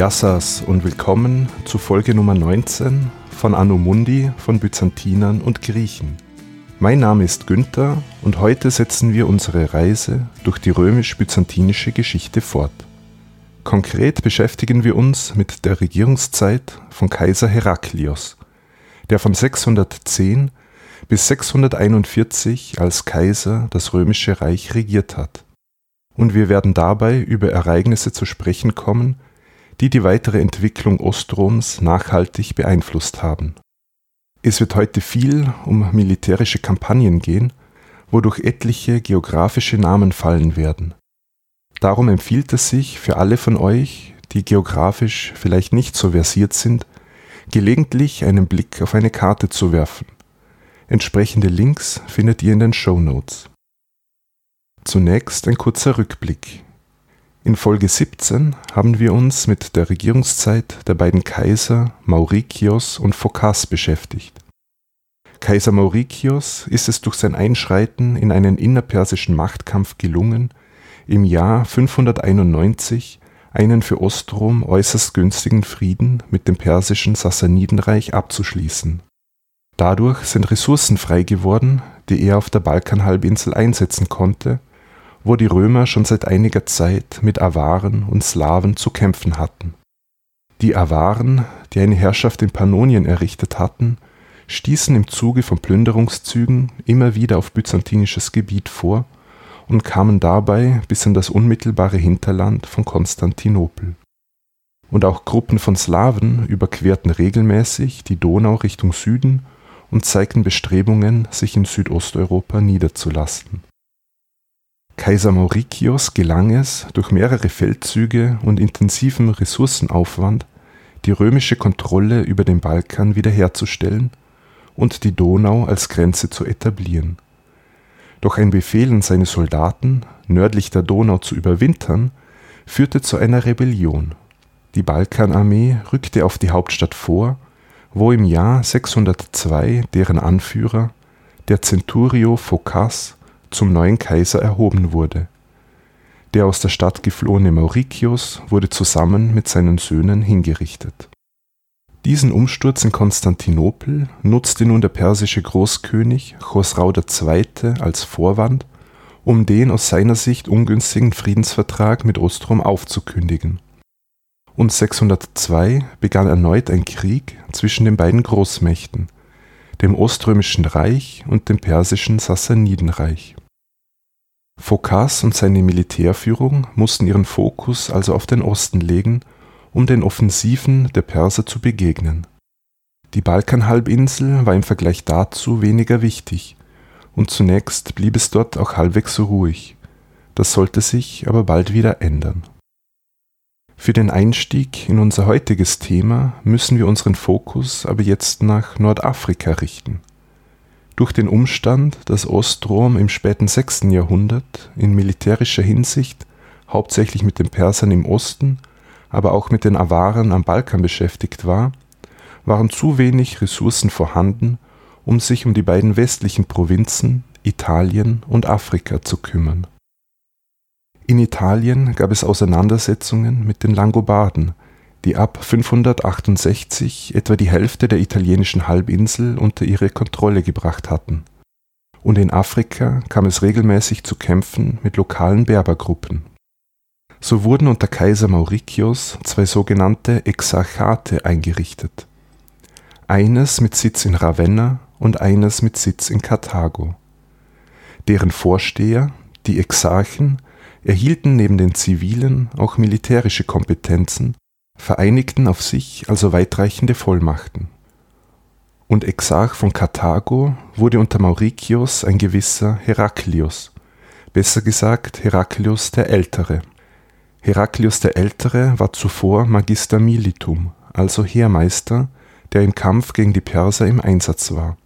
Yassas und willkommen zu Folge Nummer 19 von Anno Mundi von Byzantinern und Griechen. Mein Name ist Günther und heute setzen wir unsere Reise durch die römisch-byzantinische Geschichte fort. Konkret beschäftigen wir uns mit der Regierungszeit von Kaiser Heraklios, der von 610 bis 641 als Kaiser das römische Reich regiert hat. Und wir werden dabei über Ereignisse zu sprechen kommen, die die weitere Entwicklung Ostroms nachhaltig beeinflusst haben. Es wird heute viel um militärische Kampagnen gehen, wodurch etliche geografische Namen fallen werden. Darum empfiehlt es sich für alle von euch, die geografisch vielleicht nicht so versiert sind, gelegentlich einen Blick auf eine Karte zu werfen. Entsprechende Links findet ihr in den Show Notes. Zunächst ein kurzer Rückblick. In Folge 17 haben wir uns mit der Regierungszeit der beiden Kaiser Maurikios und Phokas beschäftigt. Kaiser Maurikios ist es durch sein Einschreiten in einen innerpersischen Machtkampf gelungen, im Jahr 591 einen für Ostrom äußerst günstigen Frieden mit dem persischen Sassanidenreich abzuschließen. Dadurch sind Ressourcen frei geworden, die er auf der Balkanhalbinsel einsetzen konnte wo die Römer schon seit einiger Zeit mit Awaren und Slawen zu kämpfen hatten. Die Awaren, die eine Herrschaft in Pannonien errichtet hatten, stießen im Zuge von Plünderungszügen immer wieder auf byzantinisches Gebiet vor und kamen dabei bis in das unmittelbare Hinterland von Konstantinopel. Und auch Gruppen von Slawen überquerten regelmäßig die Donau Richtung Süden und zeigten Bestrebungen, sich in Südosteuropa niederzulassen Kaiser Maurikios gelang es, durch mehrere Feldzüge und intensiven Ressourcenaufwand die römische Kontrolle über den Balkan wiederherzustellen und die Donau als Grenze zu etablieren. Doch ein Befehl an seine Soldaten, nördlich der Donau zu überwintern, führte zu einer Rebellion. Die Balkanarmee rückte auf die Hauptstadt vor, wo im Jahr 602 deren Anführer, der Centurio Phokas, zum neuen Kaiser erhoben wurde. Der aus der Stadt geflohene Maurikios wurde zusammen mit seinen Söhnen hingerichtet. Diesen Umsturz in Konstantinopel nutzte nun der persische Großkönig Chosrau II. als Vorwand, um den aus seiner Sicht ungünstigen Friedensvertrag mit Ostrom aufzukündigen. Und 602 begann erneut ein Krieg zwischen den beiden Großmächten, dem Oströmischen Reich und dem persischen Sassanidenreich Phokas und seine Militärführung mussten ihren Fokus also auf den Osten legen, um den Offensiven der Perser zu begegnen. Die Balkanhalbinsel war im Vergleich dazu weniger wichtig, und zunächst blieb es dort auch halbwegs so ruhig. Das sollte sich aber bald wieder ändern. Für den Einstieg in unser heutiges Thema müssen wir unseren Fokus aber jetzt nach Nordafrika richten. Durch den Umstand, dass Ostrom im späten 6. Jahrhundert in militärischer Hinsicht hauptsächlich mit den Persern im Osten, aber auch mit den Awaren am Balkan beschäftigt war, waren zu wenig Ressourcen vorhanden, um sich um die beiden westlichen Provinzen Italien und Afrika zu kümmern. In Italien gab es Auseinandersetzungen mit den Langobarden, die ab 568 etwa die Hälfte der italienischen Halbinsel unter ihre Kontrolle gebracht hatten. Und in Afrika kam es regelmäßig zu Kämpfen mit lokalen Berbergruppen. So wurden unter Kaiser Mauritius zwei sogenannte Exarchate eingerichtet. Eines mit Sitz in Ravenna und eines mit Sitz in Karthago. Deren Vorsteher, die Exarchen, erhielten neben den zivilen auch militärische Kompetenzen vereinigten auf sich also weitreichende Vollmachten. Und Exarch von Karthago wurde unter Maurikios ein gewisser Heraklius, besser gesagt Heraklius der Ältere. Heraklius der Ältere war zuvor Magister Militum, also Heermeister, der im Kampf gegen die Perser im Einsatz war.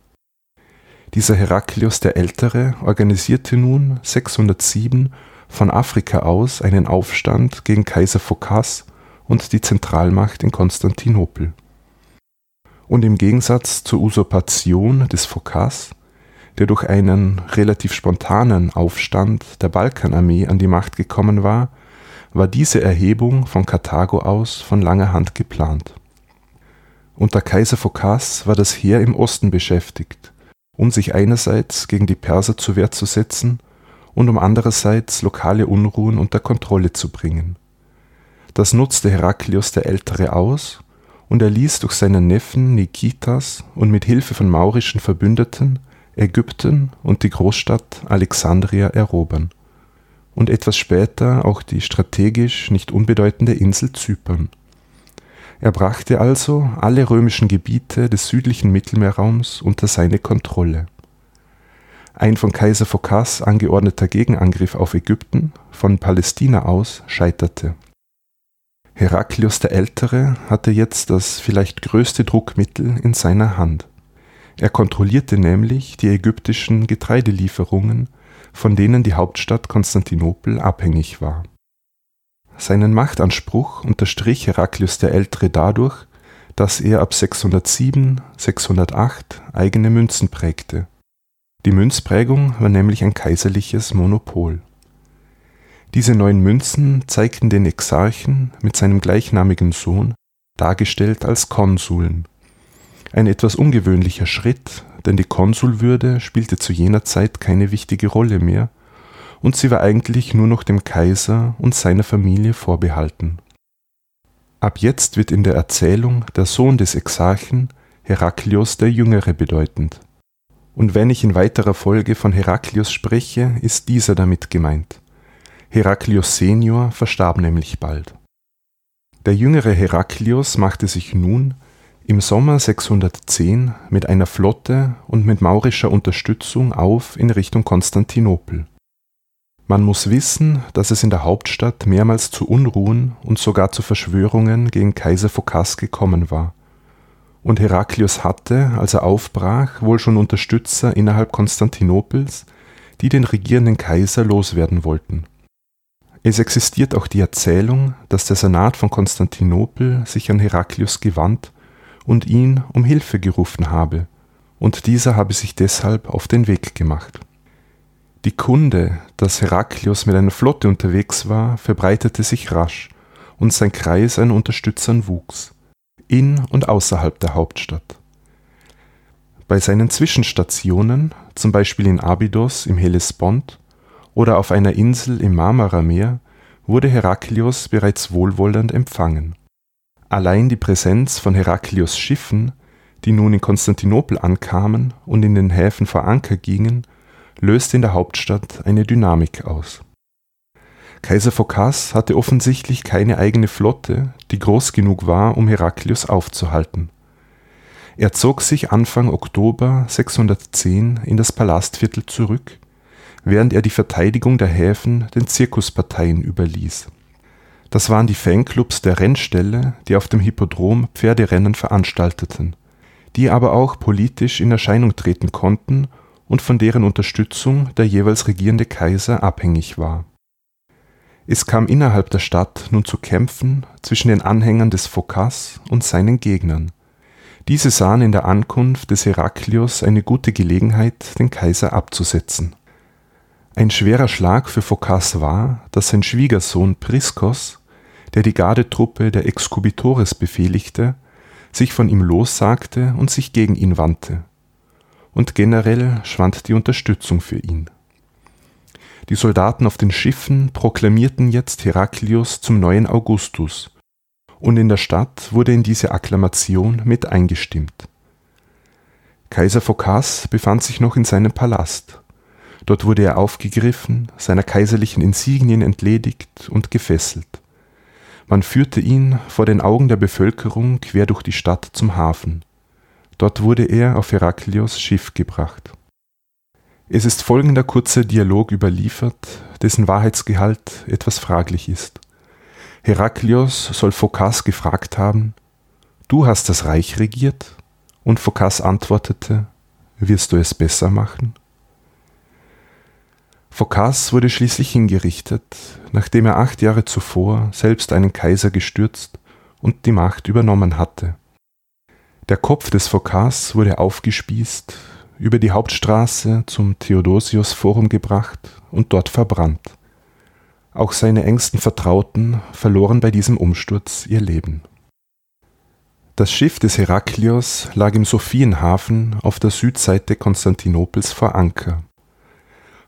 Dieser Heraklius der Ältere organisierte nun 607 von Afrika aus einen Aufstand gegen Kaiser Phokas und die Zentralmacht in Konstantinopel. Und im Gegensatz zur Usurpation des Phokas, der durch einen relativ spontanen Aufstand der Balkanarmee an die Macht gekommen war, war diese Erhebung von Karthago aus von langer Hand geplant. Unter Kaiser Phokas war das Heer im Osten beschäftigt, um sich einerseits gegen die Perser zur Wehr zu setzen und um andererseits lokale Unruhen unter Kontrolle zu bringen. Das nutzte Heraklios der Ältere aus und er ließ durch seinen Neffen Nikitas und mit Hilfe von maurischen Verbündeten Ägypten und die Großstadt Alexandria erobern und etwas später auch die strategisch nicht unbedeutende Insel Zypern. Er brachte also alle römischen Gebiete des südlichen Mittelmeerraums unter seine Kontrolle. Ein von Kaiser Phokas angeordneter Gegenangriff auf Ägypten von Palästina aus scheiterte. Heraklius der Ältere hatte jetzt das vielleicht größte Druckmittel in seiner Hand. Er kontrollierte nämlich die ägyptischen Getreidelieferungen, von denen die Hauptstadt Konstantinopel abhängig war. Seinen Machtanspruch unterstrich Heraklius der Ältere dadurch, dass er ab 607, 608 eigene Münzen prägte. Die Münzprägung war nämlich ein kaiserliches Monopol. Diese neuen Münzen zeigten den Exarchen mit seinem gleichnamigen Sohn, dargestellt als Konsuln. Ein etwas ungewöhnlicher Schritt, denn die Konsulwürde spielte zu jener Zeit keine wichtige Rolle mehr, und sie war eigentlich nur noch dem Kaiser und seiner Familie vorbehalten. Ab jetzt wird in der Erzählung der Sohn des Exarchen Heraklios der Jüngere bedeutend. Und wenn ich in weiterer Folge von Heraklios spreche, ist dieser damit gemeint. Heraklius senior verstarb nämlich bald. Der jüngere Heraklius machte sich nun im Sommer 610 mit einer Flotte und mit maurischer Unterstützung auf in Richtung Konstantinopel. Man muss wissen, dass es in der Hauptstadt mehrmals zu Unruhen und sogar zu Verschwörungen gegen Kaiser Phokas gekommen war. Und Heraklius hatte, als er aufbrach, wohl schon Unterstützer innerhalb Konstantinopels, die den regierenden Kaiser loswerden wollten. Es existiert auch die Erzählung, dass der Senat von Konstantinopel sich an Heraklius gewandt und ihn um Hilfe gerufen habe, und dieser habe sich deshalb auf den Weg gemacht. Die Kunde, dass Heraklius mit einer Flotte unterwegs war, verbreitete sich rasch, und sein Kreis an Unterstützern wuchs, in und außerhalb der Hauptstadt. Bei seinen Zwischenstationen, zum Beispiel in Abydos im Hellespont, oder auf einer Insel im Marmarameer wurde Heraklios bereits wohlwollend empfangen. Allein die Präsenz von Heraklios Schiffen, die nun in Konstantinopel ankamen und in den Häfen vor Anker gingen, löste in der Hauptstadt eine Dynamik aus. Kaiser Phokas hatte offensichtlich keine eigene Flotte, die groß genug war, um Heraklius aufzuhalten. Er zog sich Anfang Oktober 610 in das Palastviertel zurück während er die Verteidigung der Häfen den Zirkusparteien überließ. Das waren die Fanclubs der Rennställe, die auf dem Hippodrom Pferderennen veranstalteten, die aber auch politisch in Erscheinung treten konnten und von deren Unterstützung der jeweils regierende Kaiser abhängig war. Es kam innerhalb der Stadt nun zu Kämpfen zwischen den Anhängern des Phokas und seinen Gegnern. Diese sahen in der Ankunft des Heraklios eine gute Gelegenheit, den Kaiser abzusetzen ein schwerer Schlag für Phokas war, dass sein Schwiegersohn Priskos, der die Gardetruppe der Exkubitores befehligte, sich von ihm lossagte und sich gegen ihn wandte. Und generell schwand die Unterstützung für ihn. Die Soldaten auf den Schiffen proklamierten jetzt Heraklius zum neuen Augustus, und in der Stadt wurde in diese Akklamation mit eingestimmt. Kaiser Phokas befand sich noch in seinem Palast Dort wurde er aufgegriffen, seiner kaiserlichen Insignien entledigt und gefesselt. Man führte ihn vor den Augen der Bevölkerung quer durch die Stadt zum Hafen. Dort wurde er auf Heraklios Schiff gebracht. Es ist folgender kurzer Dialog überliefert, dessen Wahrheitsgehalt etwas fraglich ist. Heraklios soll Phokas gefragt haben, Du hast das Reich regiert? Und Phokas antwortete, Wirst du es besser machen? Phokas wurde schließlich hingerichtet, nachdem er acht Jahre zuvor selbst einen Kaiser gestürzt und die Macht übernommen hatte. Der Kopf des Phokas wurde aufgespießt, über die Hauptstraße zum Theodosius Forum gebracht und dort verbrannt. Auch seine engsten Vertrauten verloren bei diesem Umsturz ihr Leben. Das Schiff des Heraklios lag im Sophienhafen auf der Südseite Konstantinopels vor Anker.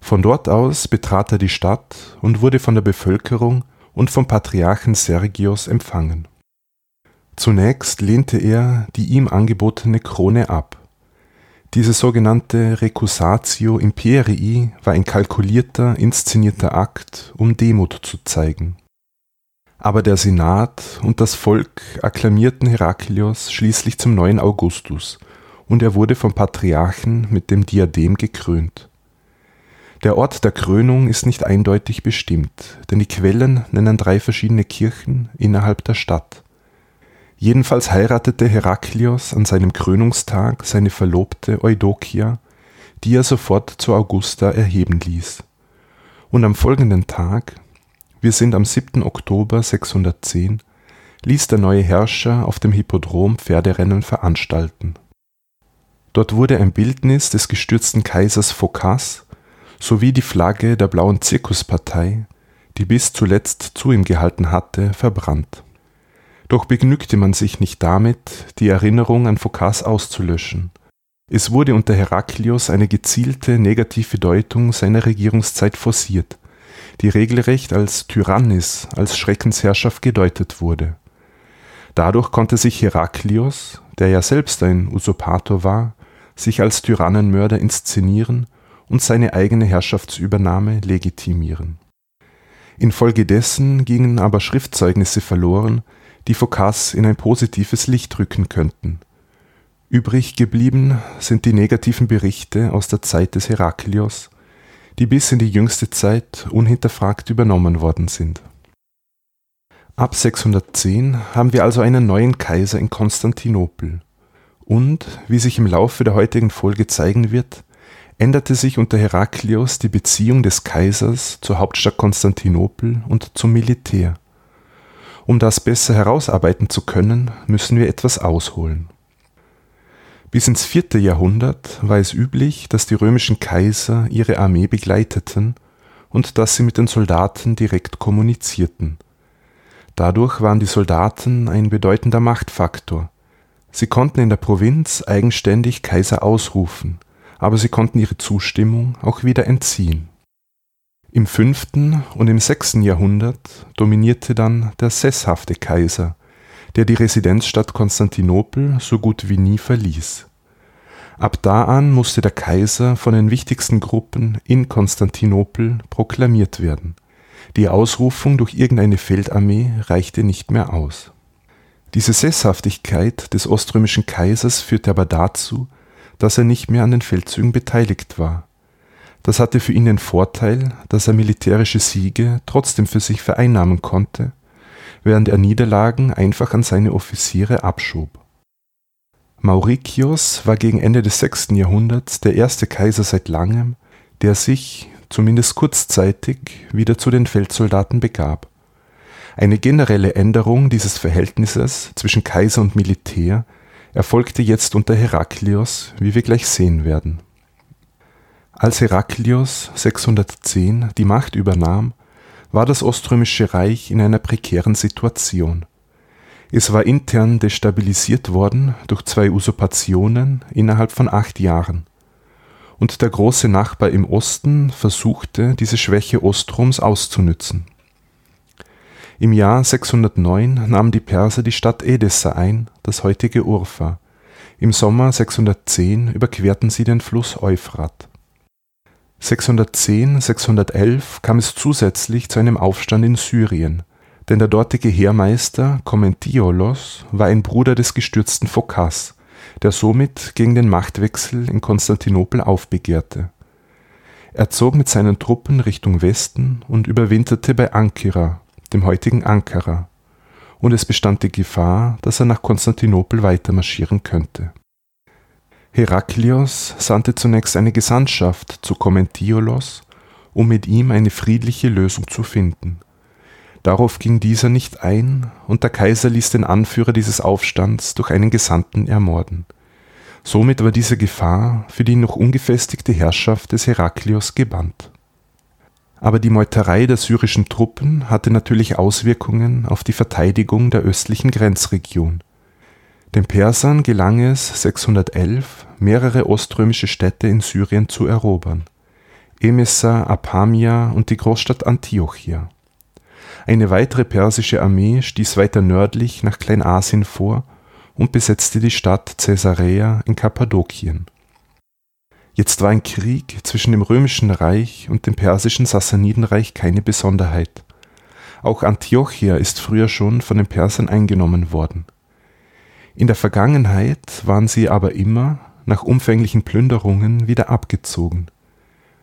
Von dort aus betrat er die Stadt und wurde von der Bevölkerung und vom Patriarchen Sergios empfangen. Zunächst lehnte er die ihm angebotene Krone ab. Diese sogenannte Recusatio Imperii war ein kalkulierter, inszenierter Akt, um Demut zu zeigen. Aber der Senat und das Volk akklamierten Heraklios schließlich zum neuen Augustus, und er wurde vom Patriarchen mit dem Diadem gekrönt. Der Ort der Krönung ist nicht eindeutig bestimmt, denn die Quellen nennen drei verschiedene Kirchen innerhalb der Stadt. Jedenfalls heiratete Heraklios an seinem Krönungstag seine Verlobte Eudokia, die er sofort zu Augusta erheben ließ. Und am folgenden Tag, wir sind am 7. Oktober 610, ließ der neue Herrscher auf dem Hippodrom Pferderennen veranstalten. Dort wurde ein Bildnis des gestürzten Kaisers Phokas sowie die Flagge der Blauen Zirkuspartei, die bis zuletzt zu ihm gehalten hatte, verbrannt. Doch begnügte man sich nicht damit, die Erinnerung an Phocas auszulöschen. Es wurde unter Heraklios eine gezielte negative Deutung seiner Regierungszeit forciert, die regelrecht als Tyrannis, als Schreckensherrschaft gedeutet wurde. Dadurch konnte sich Heraklios, der ja selbst ein Usurpator war, sich als Tyrannenmörder inszenieren und seine eigene Herrschaftsübernahme legitimieren. Infolgedessen gingen aber Schriftzeugnisse verloren, die Phocas in ein positives Licht rücken könnten. Übrig geblieben sind die negativen Berichte aus der Zeit des Heraklios, die bis in die jüngste Zeit unhinterfragt übernommen worden sind. Ab 610 haben wir also einen neuen Kaiser in Konstantinopel. Und, wie sich im Laufe der heutigen Folge zeigen wird, änderte sich unter Heraklios die Beziehung des Kaisers zur Hauptstadt Konstantinopel und zum Militär. Um das besser herausarbeiten zu können, müssen wir etwas ausholen. Bis ins vierte Jahrhundert war es üblich, dass die römischen Kaiser ihre Armee begleiteten und dass sie mit den Soldaten direkt kommunizierten. Dadurch waren die Soldaten ein bedeutender Machtfaktor. Sie konnten in der Provinz eigenständig Kaiser ausrufen, aber sie konnten ihre Zustimmung auch wieder entziehen. Im fünften und im sechsten Jahrhundert dominierte dann der sesshafte Kaiser, der die Residenzstadt Konstantinopel so gut wie nie verließ. Ab da an musste der Kaiser von den wichtigsten Gruppen in Konstantinopel proklamiert werden. Die Ausrufung durch irgendeine Feldarmee reichte nicht mehr aus. Diese Sesshaftigkeit des oströmischen Kaisers führte aber dazu, dass er nicht mehr an den Feldzügen beteiligt war. Das hatte für ihn den Vorteil, dass er militärische Siege trotzdem für sich vereinnahmen konnte, während er Niederlagen einfach an seine Offiziere abschob. Mauricius war gegen Ende des 6. Jahrhunderts der erste Kaiser seit langem, der sich, zumindest kurzzeitig, wieder zu den Feldsoldaten begab. Eine generelle Änderung dieses Verhältnisses zwischen Kaiser und Militär erfolgte jetzt unter Heraklios, wie wir gleich sehen werden. Als Heraklios 610 die Macht übernahm, war das Oströmische Reich in einer prekären Situation. Es war intern destabilisiert worden durch zwei Usurpationen innerhalb von acht Jahren. Und der große Nachbar im Osten versuchte, diese Schwäche Ostroms auszunützen. Im Jahr 609 nahmen die Perser die Stadt Edessa ein, das heutige Urfa. Im Sommer 610 überquerten sie den Fluss Euphrat. 610, 611 kam es zusätzlich zu einem Aufstand in Syrien, denn der dortige Heermeister Komentiolos war ein Bruder des gestürzten Phokas, der somit gegen den Machtwechsel in Konstantinopel aufbegehrte. Er zog mit seinen Truppen Richtung Westen und überwinterte bei Ankyra, dem heutigen Ankara, und es bestand die Gefahr, dass er nach Konstantinopel weitermarschieren könnte. Heraklios sandte zunächst eine Gesandtschaft zu Komentiolos, um mit ihm eine friedliche Lösung zu finden. Darauf ging dieser nicht ein, und der Kaiser ließ den Anführer dieses Aufstands durch einen Gesandten ermorden. Somit war diese Gefahr für die noch ungefestigte Herrschaft des Heraklios gebannt. Aber die Meuterei der syrischen Truppen hatte natürlich Auswirkungen auf die Verteidigung der östlichen Grenzregion. Den Persern gelang es 611, mehrere oströmische Städte in Syrien zu erobern: Emesa, Apamia und die Großstadt Antiochia. Eine weitere persische Armee stieß weiter nördlich nach Kleinasien vor und besetzte die Stadt Caesarea in Kappadokien. Jetzt war ein Krieg zwischen dem römischen Reich und dem persischen Sassanidenreich keine Besonderheit. Auch Antiochia ist früher schon von den Persern eingenommen worden. In der Vergangenheit waren sie aber immer, nach umfänglichen Plünderungen, wieder abgezogen.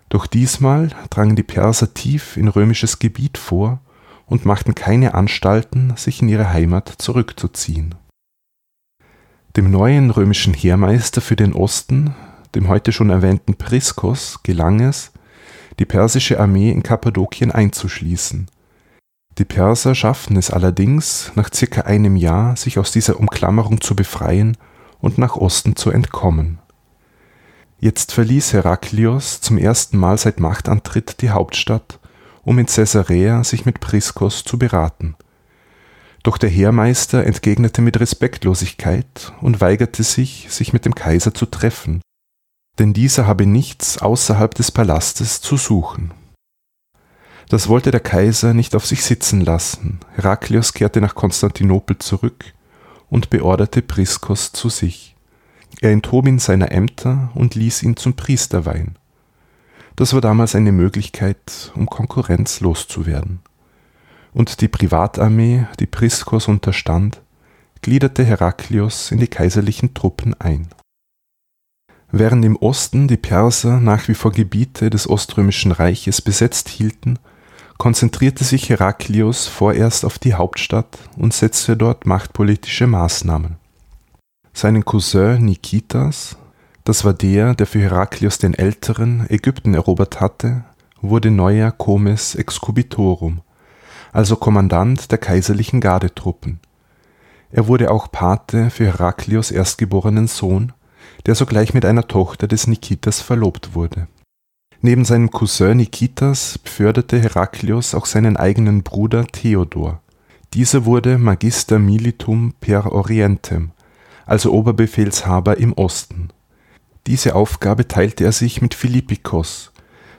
Doch diesmal drangen die Perser tief in römisches Gebiet vor und machten keine Anstalten, sich in ihre Heimat zurückzuziehen. Dem neuen römischen Heermeister für den Osten, dem heute schon erwähnten Priskos, gelang es, die persische Armee in Kappadokien einzuschließen. Die Perser schafften es allerdings, nach circa einem Jahr sich aus dieser Umklammerung zu befreien und nach Osten zu entkommen. Jetzt verließ Heraklios zum ersten Mal seit Machtantritt die Hauptstadt, um in Caesarea sich mit Priskos zu beraten doch der Heermeister entgegnete mit Respektlosigkeit und weigerte sich, sich mit dem Kaiser zu treffen, denn dieser habe nichts außerhalb des Palastes zu suchen. Das wollte der Kaiser nicht auf sich sitzen lassen. Heraklios kehrte nach Konstantinopel zurück und beorderte Priskos zu sich. Er enthob ihn seiner Ämter und ließ ihn zum Priester weihen. Das war damals eine Möglichkeit, um Konkurrenz loszuwerden und die Privatarmee, die Priskos unterstand, gliederte Heraklios in die kaiserlichen Truppen ein. Während im Osten die Perser nach wie vor Gebiete des Oströmischen Reiches besetzt hielten, konzentrierte sich Heraklios vorerst auf die Hauptstadt und setzte dort machtpolitische Maßnahmen. Seinen Cousin Nikitas, das war der, der für Heraklios den Älteren Ägypten erobert hatte, wurde neuer Comes excubitorum, also Kommandant der kaiserlichen Gardetruppen. Er wurde auch Pate für Heraklios erstgeborenen Sohn, der sogleich mit einer Tochter des Nikitas verlobt wurde. Neben seinem Cousin Nikitas beförderte Heraklios auch seinen eigenen Bruder Theodor. Dieser wurde Magister militum per orientem, also Oberbefehlshaber im Osten. Diese Aufgabe teilte er sich mit Philippikos,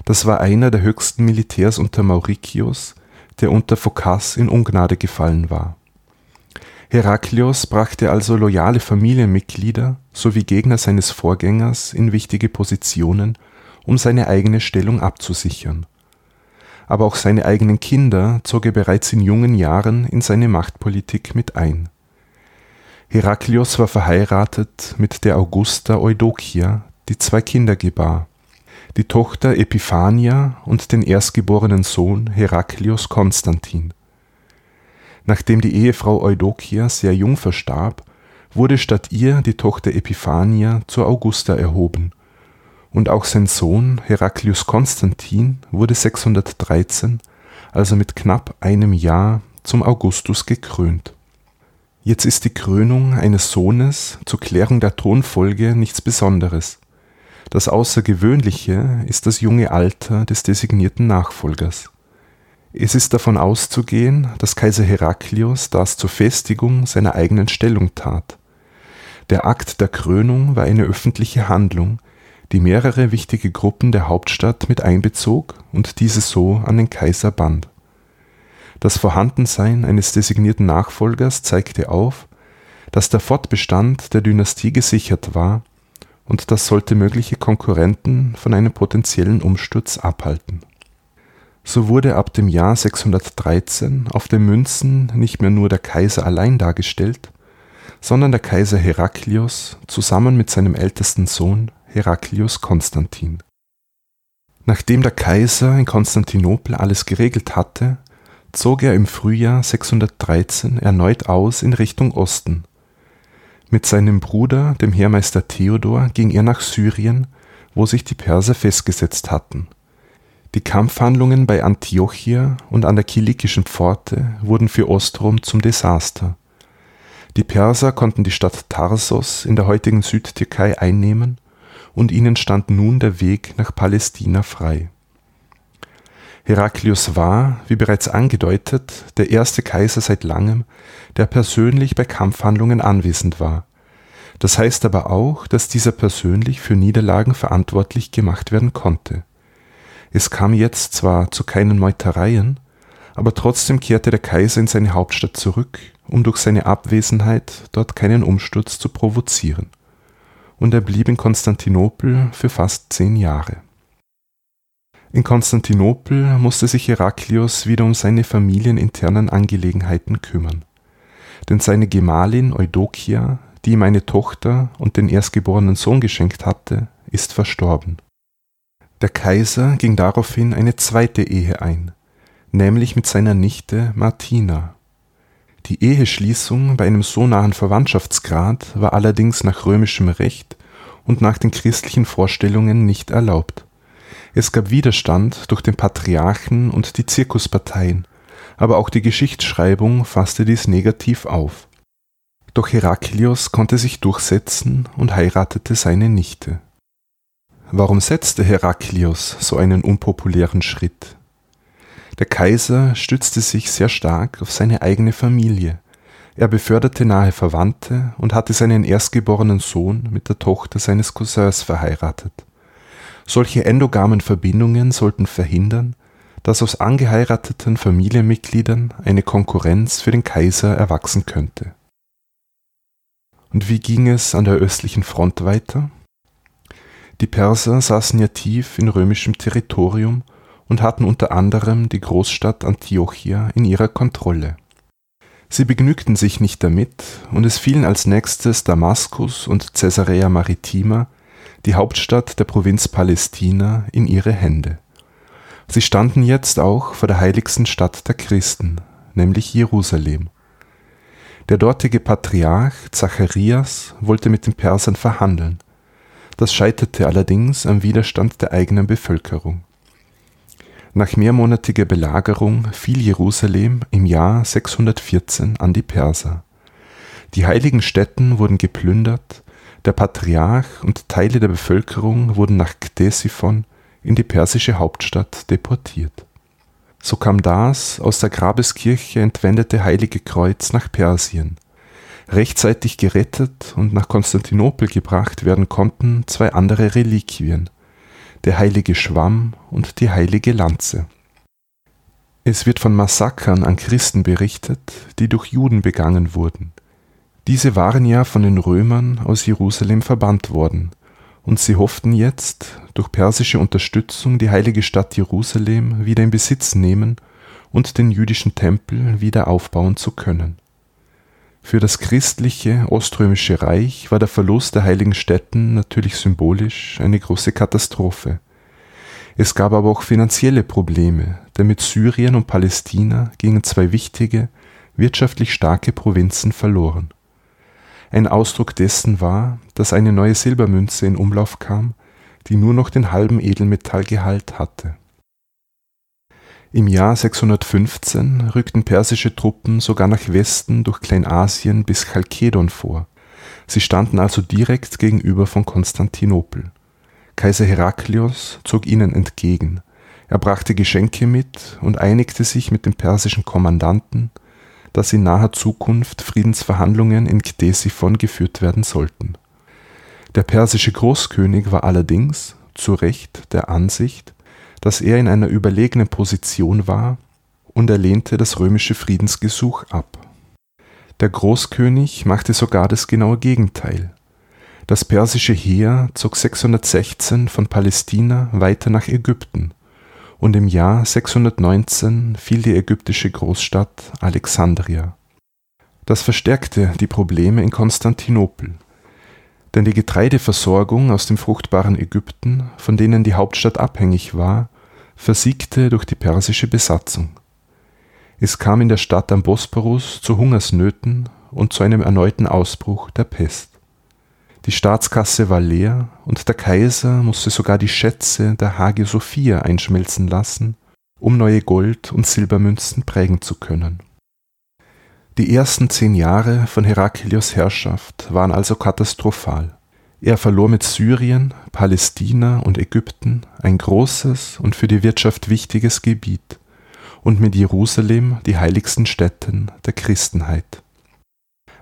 das war einer der höchsten Militärs unter Mauricius der unter Phokas in Ungnade gefallen war. Heraklios brachte also loyale Familienmitglieder sowie Gegner seines Vorgängers in wichtige Positionen, um seine eigene Stellung abzusichern. Aber auch seine eigenen Kinder zog er bereits in jungen Jahren in seine Machtpolitik mit ein. Heraklios war verheiratet mit der Augusta Eudokia, die zwei Kinder gebar die Tochter Epiphania und den erstgeborenen Sohn Heraklios Konstantin. Nachdem die Ehefrau Eudokia sehr jung verstarb, wurde statt ihr die Tochter Epiphania zur Augusta erhoben, und auch sein Sohn Heraklius Konstantin wurde 613, also mit knapp einem Jahr, zum Augustus gekrönt. Jetzt ist die Krönung eines Sohnes zur Klärung der Thronfolge nichts Besonderes. Das Außergewöhnliche ist das junge Alter des designierten Nachfolgers. Es ist davon auszugehen, dass Kaiser Heraklios das zur Festigung seiner eigenen Stellung tat. Der Akt der Krönung war eine öffentliche Handlung, die mehrere wichtige Gruppen der Hauptstadt mit einbezog und diese so an den Kaiser band. Das Vorhandensein eines designierten Nachfolgers zeigte auf, dass der Fortbestand der Dynastie gesichert war und das sollte mögliche Konkurrenten von einem potenziellen Umsturz abhalten. So wurde ab dem Jahr 613 auf den Münzen nicht mehr nur der Kaiser allein dargestellt, sondern der Kaiser Heraklios zusammen mit seinem ältesten Sohn Heraklius Konstantin. Nachdem der Kaiser in Konstantinopel alles geregelt hatte, zog er im Frühjahr 613 erneut aus in Richtung Osten mit seinem Bruder, dem Heermeister Theodor, ging er nach Syrien, wo sich die Perser festgesetzt hatten. Die Kampfhandlungen bei Antiochia und an der Kilikischen Pforte wurden für Ostrom zum Desaster. Die Perser konnten die Stadt Tarsos in der heutigen Südtürkei einnehmen und ihnen stand nun der Weg nach Palästina frei. Heraklius war, wie bereits angedeutet, der erste Kaiser seit langem, der persönlich bei Kampfhandlungen anwesend war. Das heißt aber auch, dass dieser persönlich für Niederlagen verantwortlich gemacht werden konnte. Es kam jetzt zwar zu keinen Meutereien, aber trotzdem kehrte der Kaiser in seine Hauptstadt zurück, um durch seine Abwesenheit dort keinen Umsturz zu provozieren. Und er blieb in Konstantinopel für fast zehn Jahre. In Konstantinopel musste sich Heraklius wieder um seine familieninternen Angelegenheiten kümmern. Denn seine Gemahlin Eudokia, die ihm eine Tochter und den erstgeborenen Sohn geschenkt hatte, ist verstorben. Der Kaiser ging daraufhin eine zweite Ehe ein, nämlich mit seiner Nichte Martina. Die Eheschließung bei einem so nahen Verwandtschaftsgrad war allerdings nach römischem Recht und nach den christlichen Vorstellungen nicht erlaubt. Es gab Widerstand durch den Patriarchen und die Zirkusparteien, aber auch die Geschichtsschreibung fasste dies negativ auf. Doch Heraklius konnte sich durchsetzen und heiratete seine Nichte. Warum setzte Heraklius so einen unpopulären Schritt? Der Kaiser stützte sich sehr stark auf seine eigene Familie. Er beförderte nahe Verwandte und hatte seinen erstgeborenen Sohn mit der Tochter seines Cousins verheiratet. Solche endogamen Verbindungen sollten verhindern, dass aus angeheirateten Familienmitgliedern eine Konkurrenz für den Kaiser erwachsen könnte. Und wie ging es an der östlichen Front weiter? Die Perser saßen ja tief in römischem Territorium und hatten unter anderem die Großstadt Antiochia in ihrer Kontrolle. Sie begnügten sich nicht damit, und es fielen als nächstes Damaskus und Caesarea Maritima die Hauptstadt der Provinz Palästina, in ihre Hände. Sie standen jetzt auch vor der heiligsten Stadt der Christen, nämlich Jerusalem. Der dortige Patriarch Zacharias wollte mit den Persern verhandeln. Das scheiterte allerdings am Widerstand der eigenen Bevölkerung. Nach mehrmonatiger Belagerung fiel Jerusalem im Jahr 614 an die Perser. Die heiligen Stätten wurden geplündert der Patriarch und Teile der Bevölkerung wurden nach Ktesiphon in die persische Hauptstadt deportiert. So kam das aus der Grabeskirche entwendete Heilige Kreuz nach Persien. Rechtzeitig gerettet und nach Konstantinopel gebracht werden konnten zwei andere Reliquien, der heilige Schwamm und die heilige Lanze. Es wird von Massakern an Christen berichtet, die durch Juden begangen wurden. Diese waren ja von den Römern aus Jerusalem verbannt worden, und sie hofften jetzt, durch persische Unterstützung die heilige Stadt Jerusalem wieder in Besitz nehmen und den jüdischen Tempel wieder aufbauen zu können. Für das christliche Oströmische Reich war der Verlust der heiligen Stätten natürlich symbolisch eine große Katastrophe. Es gab aber auch finanzielle Probleme, denn mit Syrien und Palästina gingen zwei wichtige, wirtschaftlich starke Provinzen verloren ein Ausdruck dessen war, dass eine neue Silbermünze in Umlauf kam, die nur noch den halben Edelmetallgehalt hatte. Im Jahr 615 rückten persische Truppen sogar nach Westen durch Kleinasien bis Chalkedon vor. Sie standen also direkt gegenüber von Konstantinopel. Kaiser Heraklios zog ihnen entgegen. Er brachte Geschenke mit und einigte sich mit dem persischen Kommandanten, dass in naher Zukunft Friedensverhandlungen in Ktesiphon geführt werden sollten. Der persische Großkönig war allerdings zu Recht der Ansicht, dass er in einer überlegenen Position war und er lehnte das römische Friedensgesuch ab. Der Großkönig machte sogar das genaue Gegenteil. Das persische Heer zog 616 von Palästina weiter nach Ägypten und im Jahr 619 fiel die ägyptische Großstadt Alexandria. Das verstärkte die Probleme in Konstantinopel, denn die Getreideversorgung aus dem fruchtbaren Ägypten, von denen die Hauptstadt abhängig war, versiegte durch die persische Besatzung. Es kam in der Stadt am Bosporus zu Hungersnöten und zu einem erneuten Ausbruch der Pest. Die Staatskasse war leer und der Kaiser musste sogar die Schätze der Hagia Sophia einschmelzen lassen, um neue Gold- und Silbermünzen prägen zu können. Die ersten zehn Jahre von Heraklios Herrschaft waren also katastrophal. Er verlor mit Syrien, Palästina und Ägypten ein großes und für die Wirtschaft wichtiges Gebiet und mit Jerusalem die heiligsten Stätten der Christenheit.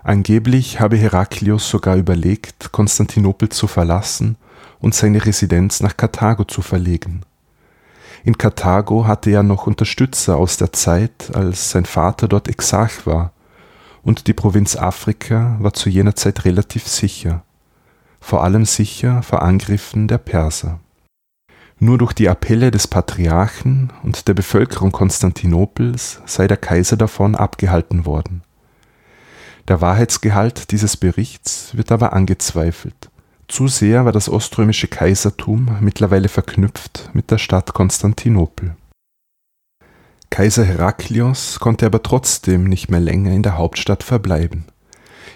Angeblich habe Heraklius sogar überlegt, Konstantinopel zu verlassen und seine Residenz nach Karthago zu verlegen. In Karthago hatte er noch Unterstützer aus der Zeit, als sein Vater dort Exarch war, und die Provinz Afrika war zu jener Zeit relativ sicher vor allem sicher vor Angriffen der Perser. Nur durch die Appelle des Patriarchen und der Bevölkerung Konstantinopels sei der Kaiser davon abgehalten worden. Der Wahrheitsgehalt dieses Berichts wird aber angezweifelt. Zu sehr war das oströmische Kaisertum mittlerweile verknüpft mit der Stadt Konstantinopel. Kaiser Heraklios konnte aber trotzdem nicht mehr länger in der Hauptstadt verbleiben.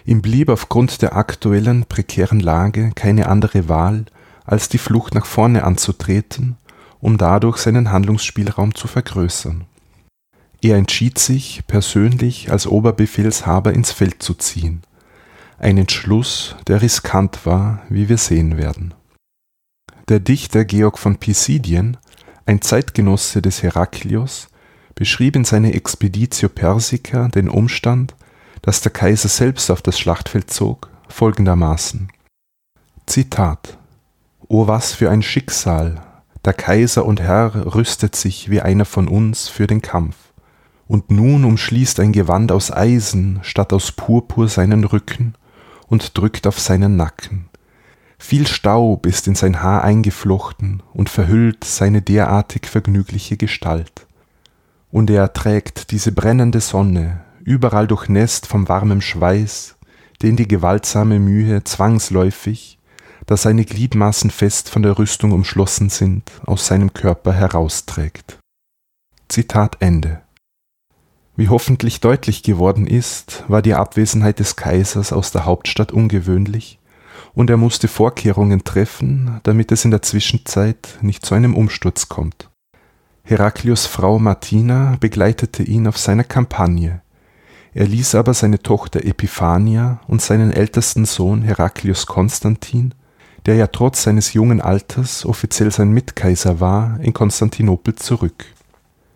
Ihm blieb aufgrund der aktuellen prekären Lage keine andere Wahl, als die Flucht nach vorne anzutreten, um dadurch seinen Handlungsspielraum zu vergrößern. Er entschied sich, persönlich als Oberbefehlshaber ins Feld zu ziehen. Ein Entschluss, der riskant war, wie wir sehen werden. Der Dichter Georg von Pisidien, ein Zeitgenosse des Heraklios, beschrieb in seiner Expeditio Persica den Umstand, dass der Kaiser selbst auf das Schlachtfeld zog, folgendermaßen. Zitat O was für ein Schicksal, der Kaiser und Herr rüstet sich wie einer von uns für den Kampf. Und nun umschließt ein Gewand aus Eisen statt aus Purpur seinen Rücken und drückt auf seinen Nacken. Viel Staub ist in sein Haar eingeflochten und verhüllt seine derartig vergnügliche Gestalt. Und er erträgt diese brennende Sonne überall durchnässt vom warmen Schweiß, den die gewaltsame Mühe zwangsläufig, da seine Gliedmaßen fest von der Rüstung umschlossen sind, aus seinem Körper herausträgt. Zitat Ende. Wie hoffentlich deutlich geworden ist, war die Abwesenheit des Kaisers aus der Hauptstadt ungewöhnlich, und er musste Vorkehrungen treffen, damit es in der Zwischenzeit nicht zu einem Umsturz kommt. Heraklius Frau Martina begleitete ihn auf seiner Kampagne, er ließ aber seine Tochter Epiphania und seinen ältesten Sohn Heraklius Konstantin, der ja trotz seines jungen Alters offiziell sein Mitkaiser war, in Konstantinopel zurück.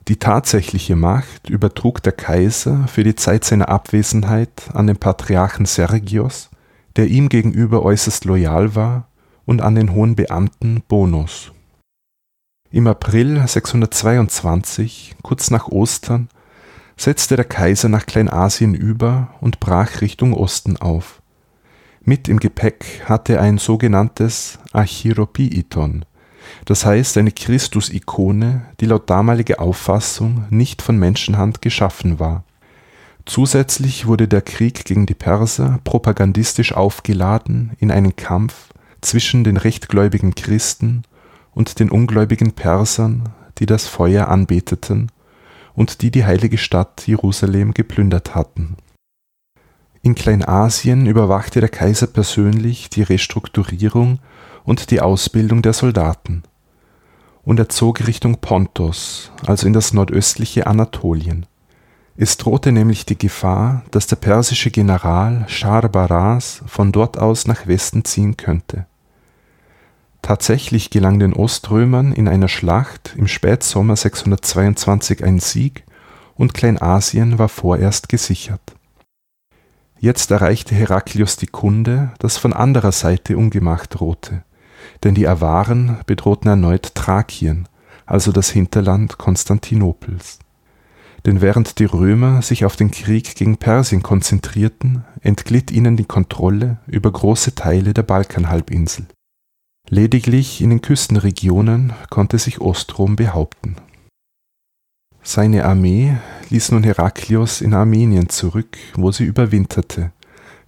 Die tatsächliche Macht übertrug der Kaiser für die Zeit seiner Abwesenheit an den Patriarchen Sergios, der ihm gegenüber äußerst loyal war, und an den hohen Beamten Bonus. Im April 622, kurz nach Ostern, setzte der Kaiser nach Kleinasien über und brach Richtung Osten auf. Mit im Gepäck hatte er ein sogenanntes Achiropiiton, das heißt eine Christus-Ikone, die laut damaliger Auffassung nicht von Menschenhand geschaffen war. Zusätzlich wurde der Krieg gegen die Perser propagandistisch aufgeladen in einen Kampf zwischen den rechtgläubigen Christen und den ungläubigen Persern, die das Feuer anbeteten und die die heilige Stadt Jerusalem geplündert hatten. In Kleinasien überwachte der Kaiser persönlich die Restrukturierung und die Ausbildung der Soldaten. Und er zog Richtung Pontos, also in das nordöstliche Anatolien. Es drohte nämlich die Gefahr, dass der persische General Schar Baras von dort aus nach Westen ziehen könnte. Tatsächlich gelang den Oströmern in einer Schlacht im Spätsommer 622 ein Sieg und Kleinasien war vorerst gesichert. Jetzt erreichte Heraklius die Kunde, dass von anderer Seite Ungemacht drohte, denn die Awaren bedrohten erneut Thrakien, also das Hinterland Konstantinopels. Denn während die Römer sich auf den Krieg gegen Persien konzentrierten, entglitt ihnen die Kontrolle über große Teile der Balkanhalbinsel Lediglich in den Küstenregionen konnte sich Ostrom behaupten. Seine Armee ließ nun Heraklios in Armenien zurück, wo sie überwinterte,